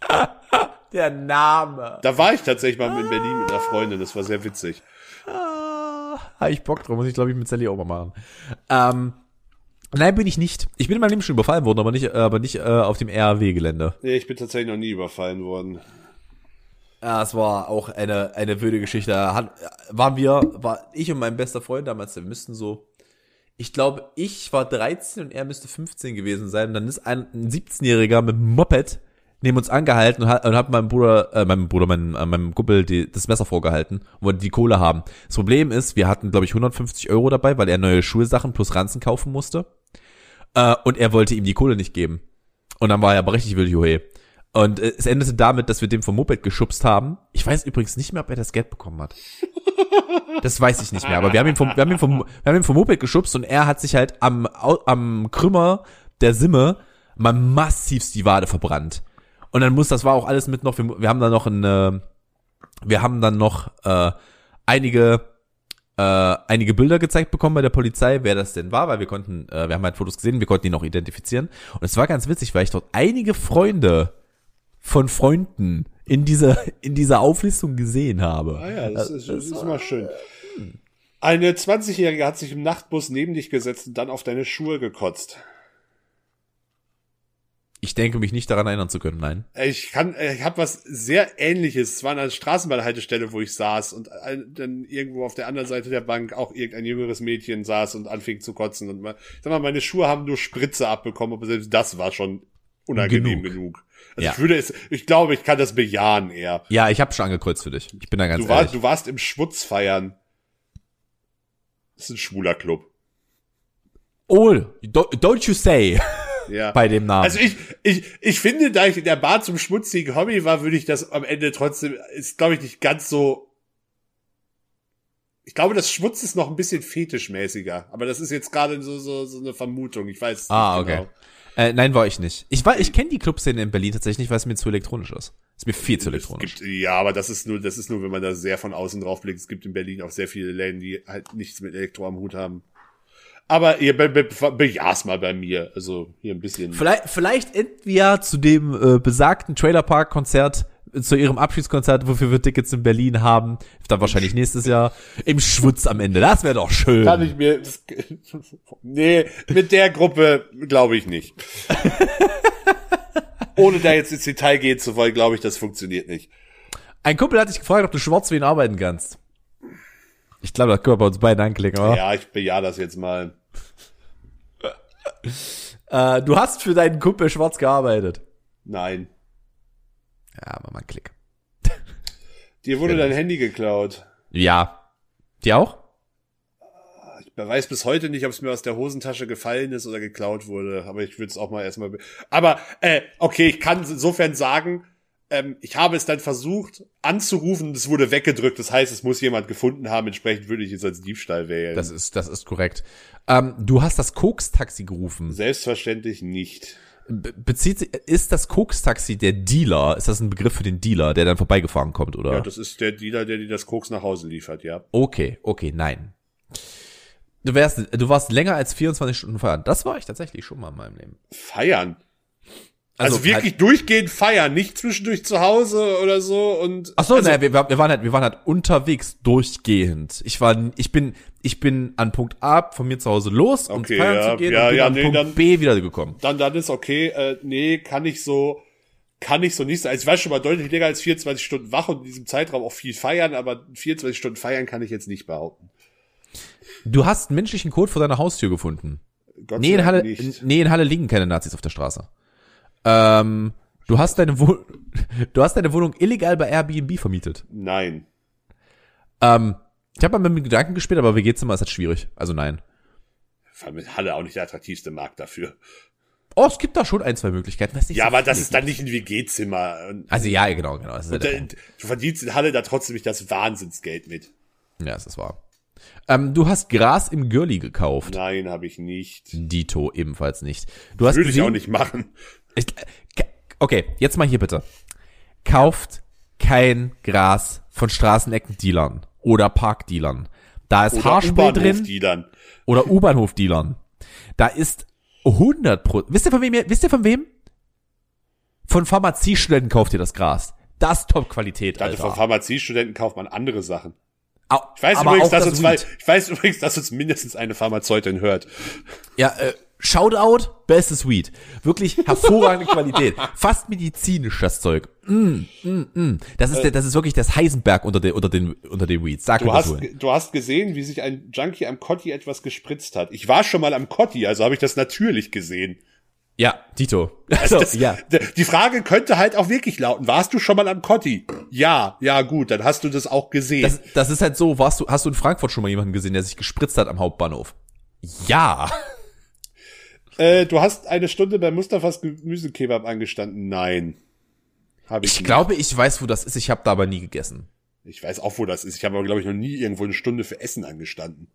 [LAUGHS] Der Name. Da war ich tatsächlich mal in Berlin mit einer Freundin, das war sehr witzig. Ah, [LAUGHS] hab ich Bock drauf, muss ich glaube ich mit Sally auch mal machen. Ähm, nein, bin ich nicht. Ich bin in meinem Leben schon überfallen worden, aber nicht, aber nicht äh, auf dem RAW-Gelände. Nee, ich bin tatsächlich noch nie überfallen worden. Ja, es war auch eine, eine wilde Geschichte. Hat, waren wir, war ich und mein bester Freund damals, wir müssten so, ich glaube, ich war 13 und er müsste 15 gewesen sein. Und dann ist ein, ein 17-Jähriger mit Moped neben uns angehalten und hat, und hat meinem Bruder, äh, meinem Bruder, meinem, äh, meinem Kumpel die, das Messer vorgehalten und wollte die Kohle haben. Das Problem ist, wir hatten, glaube ich, 150 Euro dabei, weil er neue Schulsachen plus Ranzen kaufen musste. Äh, und er wollte ihm die Kohle nicht geben. Und dann war er aber richtig wild, Juhe. Und äh, es endete damit, dass wir dem vom Moped geschubst haben. Ich weiß übrigens nicht mehr, ob er das Geld bekommen hat. Das weiß ich nicht mehr, aber wir haben ihn vom, wir haben ihn vom, wir haben ihn vom Moped geschubst und er hat sich halt am, am Krümmer der Simme mal massivst die Wade verbrannt. Und dann muss, das war auch alles mit noch, wir, wir haben dann noch ein, äh, wir haben dann noch äh, einige äh, einige Bilder gezeigt bekommen bei der Polizei, wer das denn war, weil wir konnten, äh, wir haben halt Fotos gesehen, wir konnten ihn auch identifizieren. Und es war ganz witzig, weil ich dort einige Freunde von Freunden in dieser, in dieser Auflistung gesehen habe. Ah ja, das, ist, das ist immer schön. Eine 20-Jährige hat sich im Nachtbus neben dich gesetzt und dann auf deine Schuhe gekotzt. Ich denke mich nicht daran erinnern zu können, nein. Ich kann, ich habe was sehr ähnliches. Es war eine Straßenbahnhaltestelle, wo ich saß und dann irgendwo auf der anderen Seite der Bank auch irgendein jüngeres Mädchen saß und anfing zu kotzen. Und mal, sag mal, meine Schuhe haben nur Spritze abbekommen, aber selbst das war schon unangenehm genug. genug. Also Ja. ich würde es, ich glaube, ich kann das bejahen eher. Ja, ich habe schon angekreuzt für dich. Ich bin da ganz Du, war, ehrlich. du warst im Schwutz feiern. Das ist ein schwuler Club. oh, don't you say [LAUGHS] Ja. bei dem Namen. Also ich, ich, ich finde, da ich in der Bar zum schmutzigen Hobby war, würde ich das am Ende trotzdem, ist glaube ich nicht ganz so. Ich glaube, das Schmutz ist noch ein bisschen fetischmäßiger, aber das ist jetzt gerade so, so, so eine Vermutung. Ich weiß ah, nicht okay. genau. Äh, nein, war ich nicht. Ich war, ich kenne die Clubszene in Berlin tatsächlich nicht, weil es mir zu elektronisch ist. Ist mir viel zu elektronisch. gibt, ja, aber das ist nur, das ist nur, wenn man da sehr von außen drauf blickt. Es gibt in Berlin auch sehr viele Läden, die halt nichts mit Elektro am Hut haben. Aber ihr be, be, bejah's mal bei mir. Also hier ein bisschen. Vielleicht, vielleicht enden wir ja zu dem äh, besagten Trailerpark-Konzert, äh, zu ihrem Abschiedskonzert, wofür wir Tickets in Berlin haben. Dann wahrscheinlich nächstes Jahr. Im Schwutz am Ende. Das wäre doch schön. Kann ich mir. Nee, mit der Gruppe glaube ich nicht. [LAUGHS] Ohne da jetzt ins Detail gehen zu wollen, glaube ich, das funktioniert nicht. Ein Kumpel hat dich gefragt, ob du schwarz für ihn arbeiten kannst. Ich glaube, das können wir bei uns beiden anklicken, oder? Ja, ich bejahe das jetzt mal. [LAUGHS] Äh, du hast für deinen Kumpel schwarz gearbeitet. Nein. Ja, mach mal einen Klick. Dir wurde dein Handy geklaut. Ja. Die auch? Ich weiß bis heute nicht, ob es mir aus der Hosentasche gefallen ist oder geklaut wurde. Aber ich würde es auch mal erstmal. be- Aber äh, okay, ich kann insofern sagen, ähm, ich habe es dann versucht anzurufen es wurde weggedrückt. Das heißt, es muss jemand gefunden haben. Entsprechend würde ich es als Diebstahl wählen. Das ist, das ist korrekt. Ähm, du hast das Koks-Taxi gerufen. Selbstverständlich nicht. Be bezieht sich, ist das Koks-Taxi der Dealer? Ist das ein Begriff für den Dealer, der dann vorbeigefahren kommt, oder? Ja, das ist der Dealer, der dir das Koks nach Hause liefert, ja. okay, okay, nein. Du wärst, du warst länger als 24 Stunden feiern. Das war ich tatsächlich schon mal in meinem Leben. Feiern. Also, halt- wirklich durchgehend feiern, nicht zwischendurch zu Hause oder so und. Ach so, also, nein, wir, wir waren halt, wir waren halt unterwegs durchgehend. Ich war, ich bin, ich bin an Punkt A von mir zu Hause los, um Okay, feiern ja, zu gehen, ja, und bin ja, an nee, Punkt dann- B wiedergekommen. Dann, dann ist okay, äh, nee, kann ich so, kann ich so nicht sein. Also ich war schon mal deutlich länger als 24 Stunden wach und in diesem Zeitraum auch viel feiern, aber 24 Stunden feiern kann ich jetzt nicht behaupten. Du hast einen menschlichen Code vor deiner Haustür gefunden. Gott Nee, sei in Dank Halle, nicht. nee, in Halle liegen keine Nazis auf der Straße. Ähm, du hast deine Wohnung, [LAUGHS] du hast deine Wohnung illegal bei Airbnb vermietet. Nein. Ähm, ich habe mal mit dem Gedanken gespielt, aber WG-Zimmer ist halt schwierig. Also nein. Vor allem ist Halle auch nicht der attraktivste Markt dafür. Oh, es gibt da schon ein, zwei Möglichkeiten. was Ja, so aber das ist dann nicht ein WG-Zimmer. Also ja, genau, genau. Ja, da- Punkt. du verdienst in Halle da trotzdem nicht das Wahnsinnsgeld mit. ja, das ist wahr. Ähm, du hast Gras im Girlie gekauft. Nein, habe ich nicht. Dito ebenfalls nicht. Du hast Würde ich gesehen, auch nicht machen. Ich, Ka- okay, jetzt mal hier bitte. Kauft kein Gras von Straßenecken-Dealern oder Parkdealern. Da ist Oder Haarspray drin oder U-Bahnhof-Dealern. Da ist 100 Pro. Wisst ihr von wem? Wisst ihr von wem? Von Pharmaziestudenten kauft ihr das Gras. Das ist Top-Qualität, Gerade von Alter. Pharmaziestudenten kauft man andere Sachen. Ich weiß übrigens, dass das uns Weed. ich weiß übrigens, dass uns mindestens eine Pharmazeutin hört. Ja, äh, Shoutout, bestes Weed. Wirklich hervorragende Qualität. [LAUGHS] Fast medizinisch das Zeug. Mm, mm, mm. Das ist der, das ist wirklich das Heisenberg unter den unter den unter den Weeds. Sag Du hast, du hast gesehen, wie sich ein Junkie am Kotti etwas gespritzt hat. Ich war schon mal am Kotti, also habe ich das natürlich gesehen. Ja, Tito. [LAUGHS] Also, Das, ja. Die Frage könnte halt auch wirklich lauten, warst du schon mal am Kotti? Ja, ja gut, dann hast du das auch gesehen. Das, das ist halt so, warst du, hast du in Frankfurt schon mal jemanden gesehen, der sich gespritzt hat am Hauptbahnhof? Ja. Äh, du hast eine Stunde bei Mustafas Gemüsekebab angestanden. Nein. Habe ich, Ich nicht. glaube, ich weiß, wo das ist. Ich habe da aber nie gegessen. Ich weiß auch, wo das ist. Ich habe aber, glaube ich, noch nie irgendwo eine Stunde für Essen angestanden.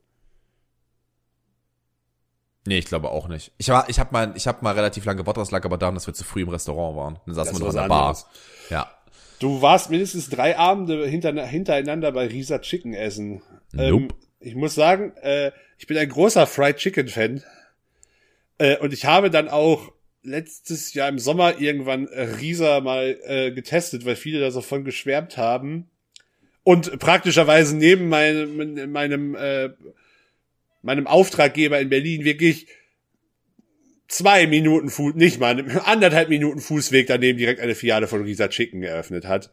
Nee, ich glaube auch nicht. Ich war, ich habe mal, ich habe mal relativ lange gewartet, das lag aber daran, dass wir zu früh im Restaurant waren. Dann saßen wir noch in der Bar. anderes. Ja. Du warst mindestens drei Abende hinter, hintereinander bei Risa Chicken essen. Ähm, Nope. ich muss sagen, äh, ich bin ein großer Fried Chicken Fan. Äh, und ich habe dann auch letztes Jahr im Sommer irgendwann äh, Risa mal äh, getestet, weil viele da so von geschwärmt haben. Und praktischerweise neben meinem, meinem, äh, meinem Auftraggeber in Berlin wirklich zwei Minuten Fuß, nicht mal, anderthalb Minuten Fußweg daneben direkt eine Filiale von Risa Chicken eröffnet hat.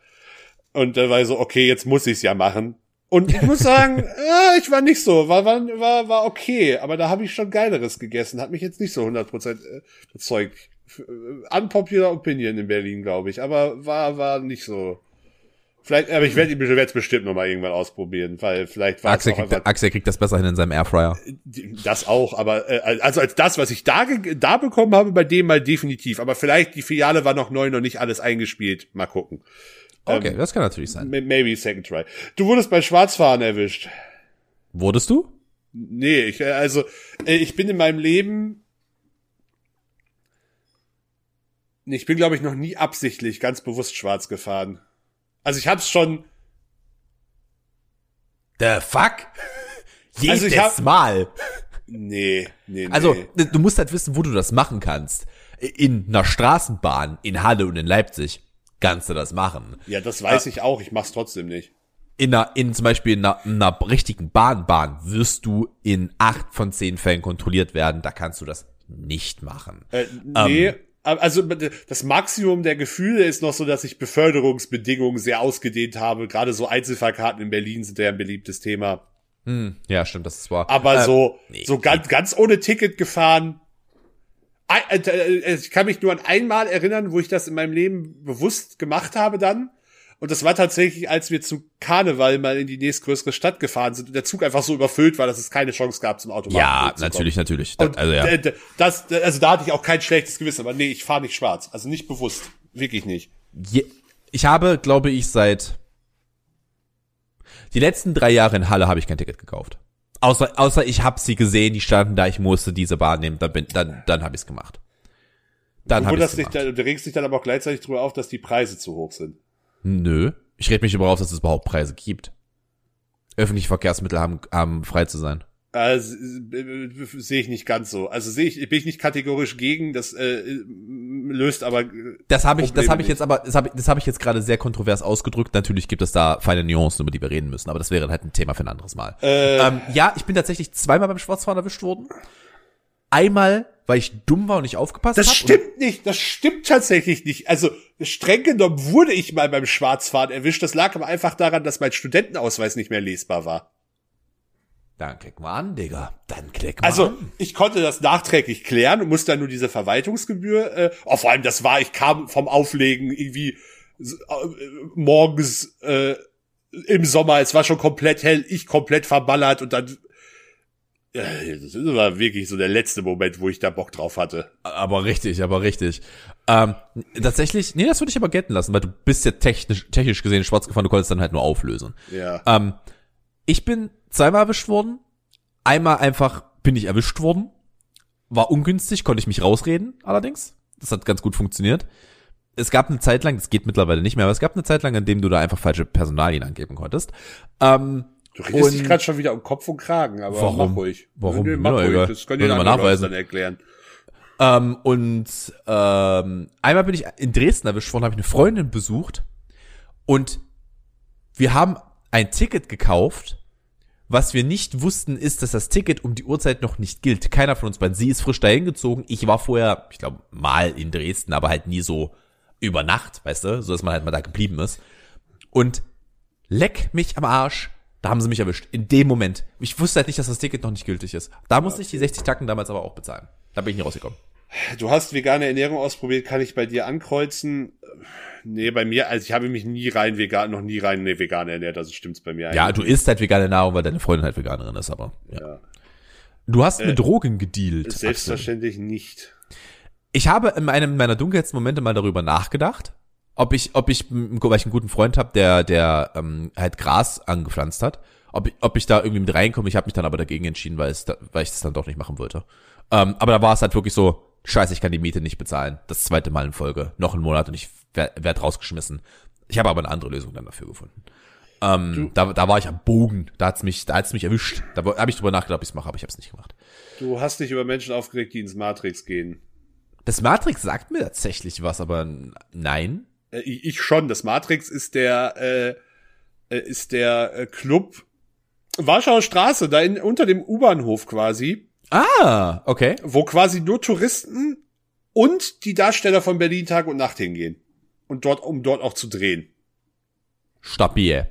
Und da war ich so, okay, jetzt muss ich's ja machen. Und ich muss [LAUGHS] sagen, äh, ich war nicht so, war, war, war, war okay, aber da habe ich schon Geileres gegessen, hat mich jetzt nicht so 100% äh, überzeugt. Äh, unpopular Opinion in Berlin, glaube ich, aber war, war nicht so. Vielleicht, aber ich werde es bestimmt noch mal irgendwann ausprobieren, weil vielleicht war Axel kriegt, einfach, Axel kriegt das besser hin in seinem Airfryer. das auch, aber äh, also als das, was ich da da bekommen habe, bei dem mal definitiv. Aber vielleicht die Filiale war noch neu, noch nicht alles eingespielt. Mal gucken. Okay, das kann natürlich sein. Maybe second try. Du wurdest bei Schwarzfahren erwischt. Wurdest du? Nee, ich, äh, also äh, ich bin in meinem Leben. Nee, ich bin, glaube ich, noch nie absichtlich ganz bewusst schwarz gefahren. Also ich hab's schon. The fuck? [LAUGHS] Jedes Also ich hab- Mal. Nee, nee, nee. Also, du musst halt wissen, wo du das machen kannst. In einer Straßenbahn in Halle und in Leipzig kannst du das machen. ja, das weiß ich auch. Ich mach's trotzdem nicht. In einer, in zum Beispiel in einer, in einer richtigen Bahnbahn wirst du in acht von zehn Fällen kontrolliert werden. Da kannst du das nicht machen. Äh, nee. Also das Maximum der Gefühle ist noch so, dass ich Beförderungsbedingungen sehr ausgedehnt habe. Gerade so Einzelfahrkarten in Berlin sind ja ein beliebtes Thema. Hm, ja, stimmt, das ist wahr. Aber Äh, so, nee, so ganz, ganz ohne Ticket gefahren. Ein- äh, äh, Ich kann mich nur an einmal erinnern, wo ich das in meinem Leben bewusst gemacht habe dann. Und das war tatsächlich, als wir zu Karneval mal in die nächstgrößere Stadt gefahren sind und der Zug einfach so überfüllt war, dass es keine Chance gab, zum Automaten ja, natürlich, natürlich. Da, Und also ja. das, also da hatte ich auch kein schlechtes Gewissen, aber nee, ich fahre nicht schwarz. Also nicht bewusst. Wirklich nicht. Je, ich habe, glaube ich, seit die letzten drei Jahre in Halle habe ich kein Ticket gekauft. Außer, außer ich habe sie gesehen, die standen da, ich musste diese Bahn nehmen, dann bin, dann, dann habe ich es gemacht. Dann Du habe ich gemacht. du regst dich dann aber auch gleichzeitig drüber auf, dass die Preise zu hoch sind. Nö, ich rede mich über auf, dass es überhaupt Preise gibt. Öffentliche Verkehrsmittel haben, haben frei zu sein. Also, äh, sehe ich nicht ganz so. Also sehe ich, bin ich nicht kategorisch gegen, das äh, löst aber äh, Das habe ich, das habe ich jetzt aber, das habe das habe ich jetzt gerade sehr kontrovers ausgedrückt. Natürlich gibt es da feine Nuancen, über die wir reden müssen, aber das wäre halt ein Thema für ein anderes Mal. Äh, Ähm, ja, ich bin tatsächlich zweimal beim Schwarzfahren erwischt worden. Einmal, weil ich dumm war und nicht aufgepasst Das habe. stimmt nicht, das stimmt tatsächlich nicht. Also streng genommen wurde ich mal beim Schwarzfahren erwischt. Das lag aber einfach daran, dass mein Studentenausweis nicht mehr lesbar war. Dann klick mal an, Digga. Dann klick mal Also an. ich konnte das nachträglich klären und musste dann nur diese Verwaltungsgebühr. Äh, oh, vor allem das war, ich kam vom Auflegen irgendwie äh, morgens äh, im Sommer. Es war schon komplett hell, ich komplett verballert und dann. Äh, das war wirklich so der letzte Moment, wo ich da Bock drauf hatte. Aber richtig, aber richtig. Ähm, tatsächlich, nee, das würde ich aber gelten lassen, weil du bist ja technisch, technisch gesehen schwarz gefahren, du konntest dann halt nur auflösen. Ja. Ähm, ich bin zweimal erwischt worden. Einmal einfach bin ich erwischt worden. War ungünstig, konnte ich mich rausreden, allerdings. Das hat ganz gut funktioniert. Es gab eine Zeit lang, das geht mittlerweile nicht mehr, aber es gab eine Zeit lang, in dem du da einfach falsche Personalien angeben konntest. Ähm, Du redest dich gerade schon wieder um Kopf und Kragen, aber Warum? mach ruhig. Warum? Nee, mach ruhig. egal. Das können nachweisen. nachweisen. dann erklären. Ähm, und ähm, einmal bin ich in Dresden erwischt worden, habe ich eine Freundin besucht und wir haben ein Ticket gekauft. Was wir nicht wussten, ist, dass das Ticket um die Uhrzeit noch nicht gilt. Keiner von uns beiden. Sie ist frisch dahin gezogen. Ich war vorher, ich glaube, mal in Dresden, aber halt nie so über Nacht, weißt du, so dass man halt mal da geblieben ist. Und leck mich am Arsch. Da haben sie mich erwischt. In dem Moment. Ich wusste halt nicht, dass das Ticket noch nicht gültig ist. Da musste ich die 60 Tacken damals aber auch bezahlen. Da bin ich nicht rausgekommen. Du hast vegane Ernährung ausprobiert, kann ich bei dir ankreuzen? Nee, bei mir, also ich habe mich nie rein vegan, noch nie rein nee, vegan ernährt, also stimmt's bei mir Ja, eigentlich. du isst halt vegane Nahrung, weil deine Freundin halt Veganerin ist, aber ja. Ja. Du hast mit Drogen gedealt. Axel. Selbstverständlich nicht. Ich habe in einem meiner dunkelsten Momente mal darüber nachgedacht, ob ich, ob ich, weil ich einen guten Freund habe, der, der ähm, halt Gras angepflanzt hat, ob ich, ob ich da irgendwie mit reinkomme. Ich habe mich dann aber dagegen entschieden, weil es, da, weil ich das dann doch nicht machen wollte. Ähm, aber da war es halt wirklich so, scheiße, ich kann die Miete nicht bezahlen. Das zweite Mal in Folge, noch einen Monat und ich werde werd rausgeschmissen. Ich habe aber eine andere Lösung dann dafür gefunden. Ähm, da, da war ich am Bogen. Da hat's mich, da hat's mich erwischt. Da habe ich drüber nachgedacht, ob ich's mache, aber ich habe es nicht gemacht. Du hast dich über Menschen aufgeregt, die ins Matrix gehen. Das Matrix sagt mir tatsächlich was, aber nein. Äh, ich ich schon. Das Matrix ist der, äh, äh, ist der äh, Club Warschauer Straße, da in, unter dem U-Bahnhof quasi, Ah, okay. wo quasi nur Touristen und die Darsteller von Berlin Tag und Nacht hingehen. Und dort, um dort auch zu drehen. Stabil.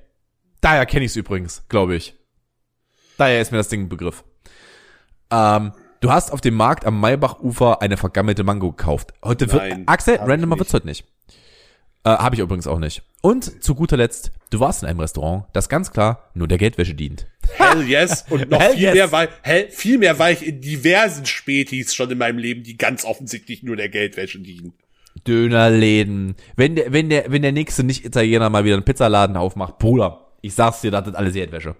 Daher kenne ich's übrigens, glaube ich. Daher ist mir das Ding ein Begriff. Ähm, du hast auf dem Markt am Maybachufer eine vergammelte Mango gekauft. Heute wird, Nein, Axel, ich randomer wird's heute nicht. Äh, Habe ich übrigens auch nicht. Und zu guter Letzt, du warst in einem Restaurant, das ganz klar nur der Geldwäsche dient. [LAUGHS] Hell yes. Und noch Hell viel yes. mehr war, hell, viel mehr war ich in diversen Spätis schon in meinem Leben, die ganz offensichtlich nur der Geldwäsche dienen. Dönerläden. Wenn der, wenn der, wenn der nächste Nicht-Italiener mal wieder einen Pizzaladen aufmacht, Bruder, ich sag's dir, das ist alles Geldwäsche.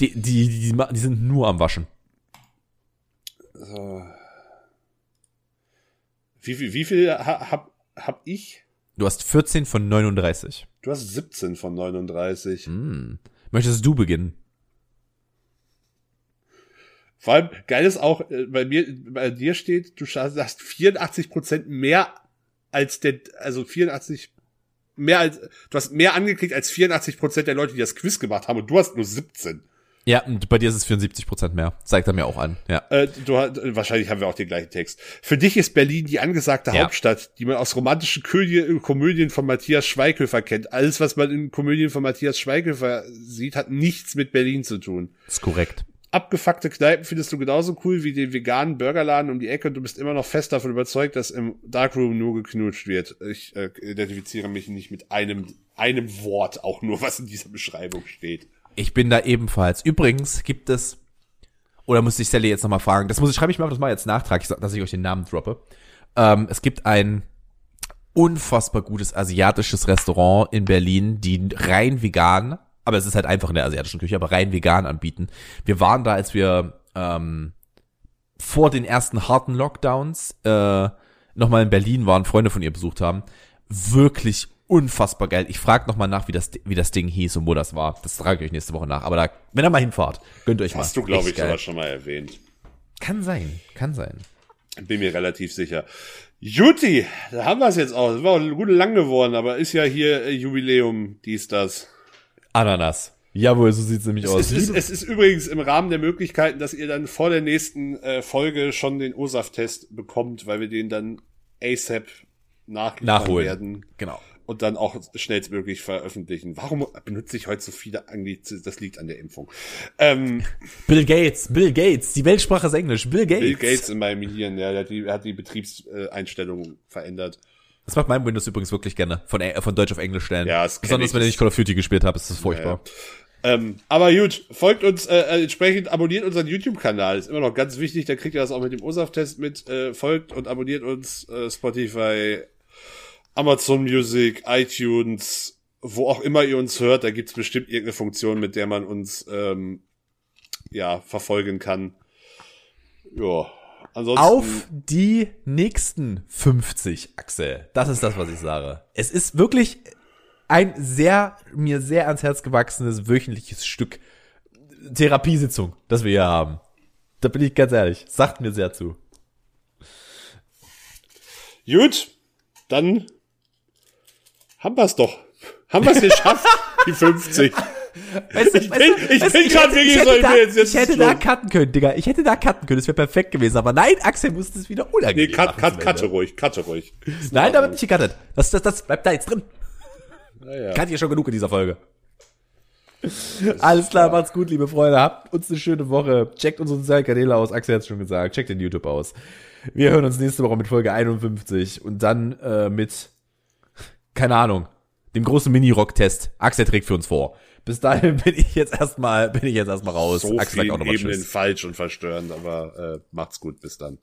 Die, die, die, die, sind nur am Waschen. Wie viel, wie viel ha, hab, hab ich? Du hast 14 von 39. Du hast 17 von 39. Hm. Möchtest du beginnen? Vor allem, geil ist auch, äh, bei mir, bei dir steht, du hast 84 Prozent mehr als der, also 84, mehr als, du hast mehr angeklickt als 84 Prozent der Leute, die das Quiz gemacht haben und du hast nur 17. Ja, und bei dir ist es 74 Prozent mehr. Zeigt er mir auch an. Ja. Äh, du, äh, wahrscheinlich haben wir auch den gleichen Text. Für dich ist Berlin die angesagte Ja. Hauptstadt, die man aus romantischen Kö Komödien von Matthias Schweighöfer kennt. Alles, was man in Komödien von Matthias Schweighöfer sieht, hat nichts mit Berlin zu tun. Ist korrekt. Abgefuckte Kneipen findest du genauso cool wie den veganen Burgerladen um die Ecke und du bist immer noch fest davon überzeugt, dass im Darkroom nur geknutscht wird. Ich äh, identifiziere mich nicht mit einem, einem Wort, auch nur was in dieser Beschreibung steht. Ich bin da ebenfalls. Übrigens gibt es, oder muss ich Sally jetzt nochmal fragen, das muss ich, schreibe ich mir auf, das mal jetzt Nachtrag, dass ich euch den Namen droppe. Ähm, es gibt ein unfassbar gutes asiatisches Restaurant in Berlin, die rein vegan, aber es ist halt einfach in der asiatischen Küche, aber rein vegan anbieten. Wir waren da, als wir ähm, vor den ersten harten Lockdowns äh, nochmal in Berlin waren, Freunde von ihr besucht haben. Wirklich unfassbar geil. Ich frage nochmal nach, wie das, wie das Ding hieß und wo das war. Das trage ich euch nächste Woche nach. Aber da, wenn ihr mal hinfahrt, gönnt euch mal. Hast du, glaube ich, sogar schon mal erwähnt. Kann sein, kann sein. Bin mir relativ sicher. Juti, da haben wir es jetzt auch. Das war auch gut lang geworden, aber ist ja hier äh, Jubiläum, dies, das. Ananas. Jawohl, so sieht's nämlich aus. Es ist, es ist übrigens im Rahmen der Möglichkeiten, dass ihr dann vor der nächsten äh, Folge schon den OSAF-Test bekommt, weil wir den dann ASAP nachliefern Nachholen. werden genau. Und dann auch schnellstmöglich veröffentlichen. Warum benutze ich heute so viele Anglizismen? Das liegt an der Impfung. Ähm, Bill Gates, Bill Gates. Die Weltsprache ist Englisch. Bill Gates. Bill Gates in meinem Hirn, ja, der hat die, hat die Betriebseinstellungen verändert. Das macht mein Windows übrigens wirklich gerne. Von, von Deutsch auf Englisch stellen. Ja, das Besonders ich. wenn ich Call of Duty gespielt habe, ist das furchtbar. Ähm, aber gut, folgt uns äh, äh, entsprechend, abonniert unseren YouTube-Kanal. Ist immer noch ganz wichtig, da kriegt ihr das auch mit dem OSAF-Test mit. Äh, folgt und abonniert uns äh, Spotify, Amazon Music, iTunes, wo auch immer ihr uns hört. Da gibt's bestimmt irgendeine Funktion, mit der man uns ähm, ja verfolgen kann. Ja, ansonsten Auf die nächsten 50, Axel. Das ist das, was ich sage. Es ist wirklich ein sehr, mir sehr ans Herz gewachsenes wöchentliches Stück Therapiesitzung, das wir hier haben. Da bin ich ganz ehrlich. Sagt mir sehr zu. gut, dann haben wir's doch. Haben wir's geschafft, [LAUGHS] die 50. Weißt du, Ich bin- ich bin grad hätte- wirklich ich so, ich da, bin jetzt- jetzt ich hätte da cutten können, Digga. Ich hätte da cutten können. Das wäre perfekt gewesen. Aber nein, Axel musste es wieder Nee, unangenehm cut, machen cut, cutte ruhig, cutte ruhig. Nein, da wird nicht gecuttet. Das, das, das bleibt da jetzt drin. Naja. Kann hier schon genug in dieser Folge. Alles klar, macht's gut, liebe Freunde. Habt uns eine schöne Woche. Checkt unsere sozialen Kanäle aus. Axel hat's schon gesagt. Checkt den YouTube aus. Wir hören uns nächste Woche mit Folge 51 und dann äh, mit, keine Ahnung, dem großen Mini-Rock-Test. Axel trägt für uns vor. Bis dahin [LAUGHS] bin ich jetzt erstmal, bin ich jetzt erstmal raus. So Axel sagt auch nochmal Ebenen Tschüss. falsch und verstörend, aber äh, macht's gut, bis dann.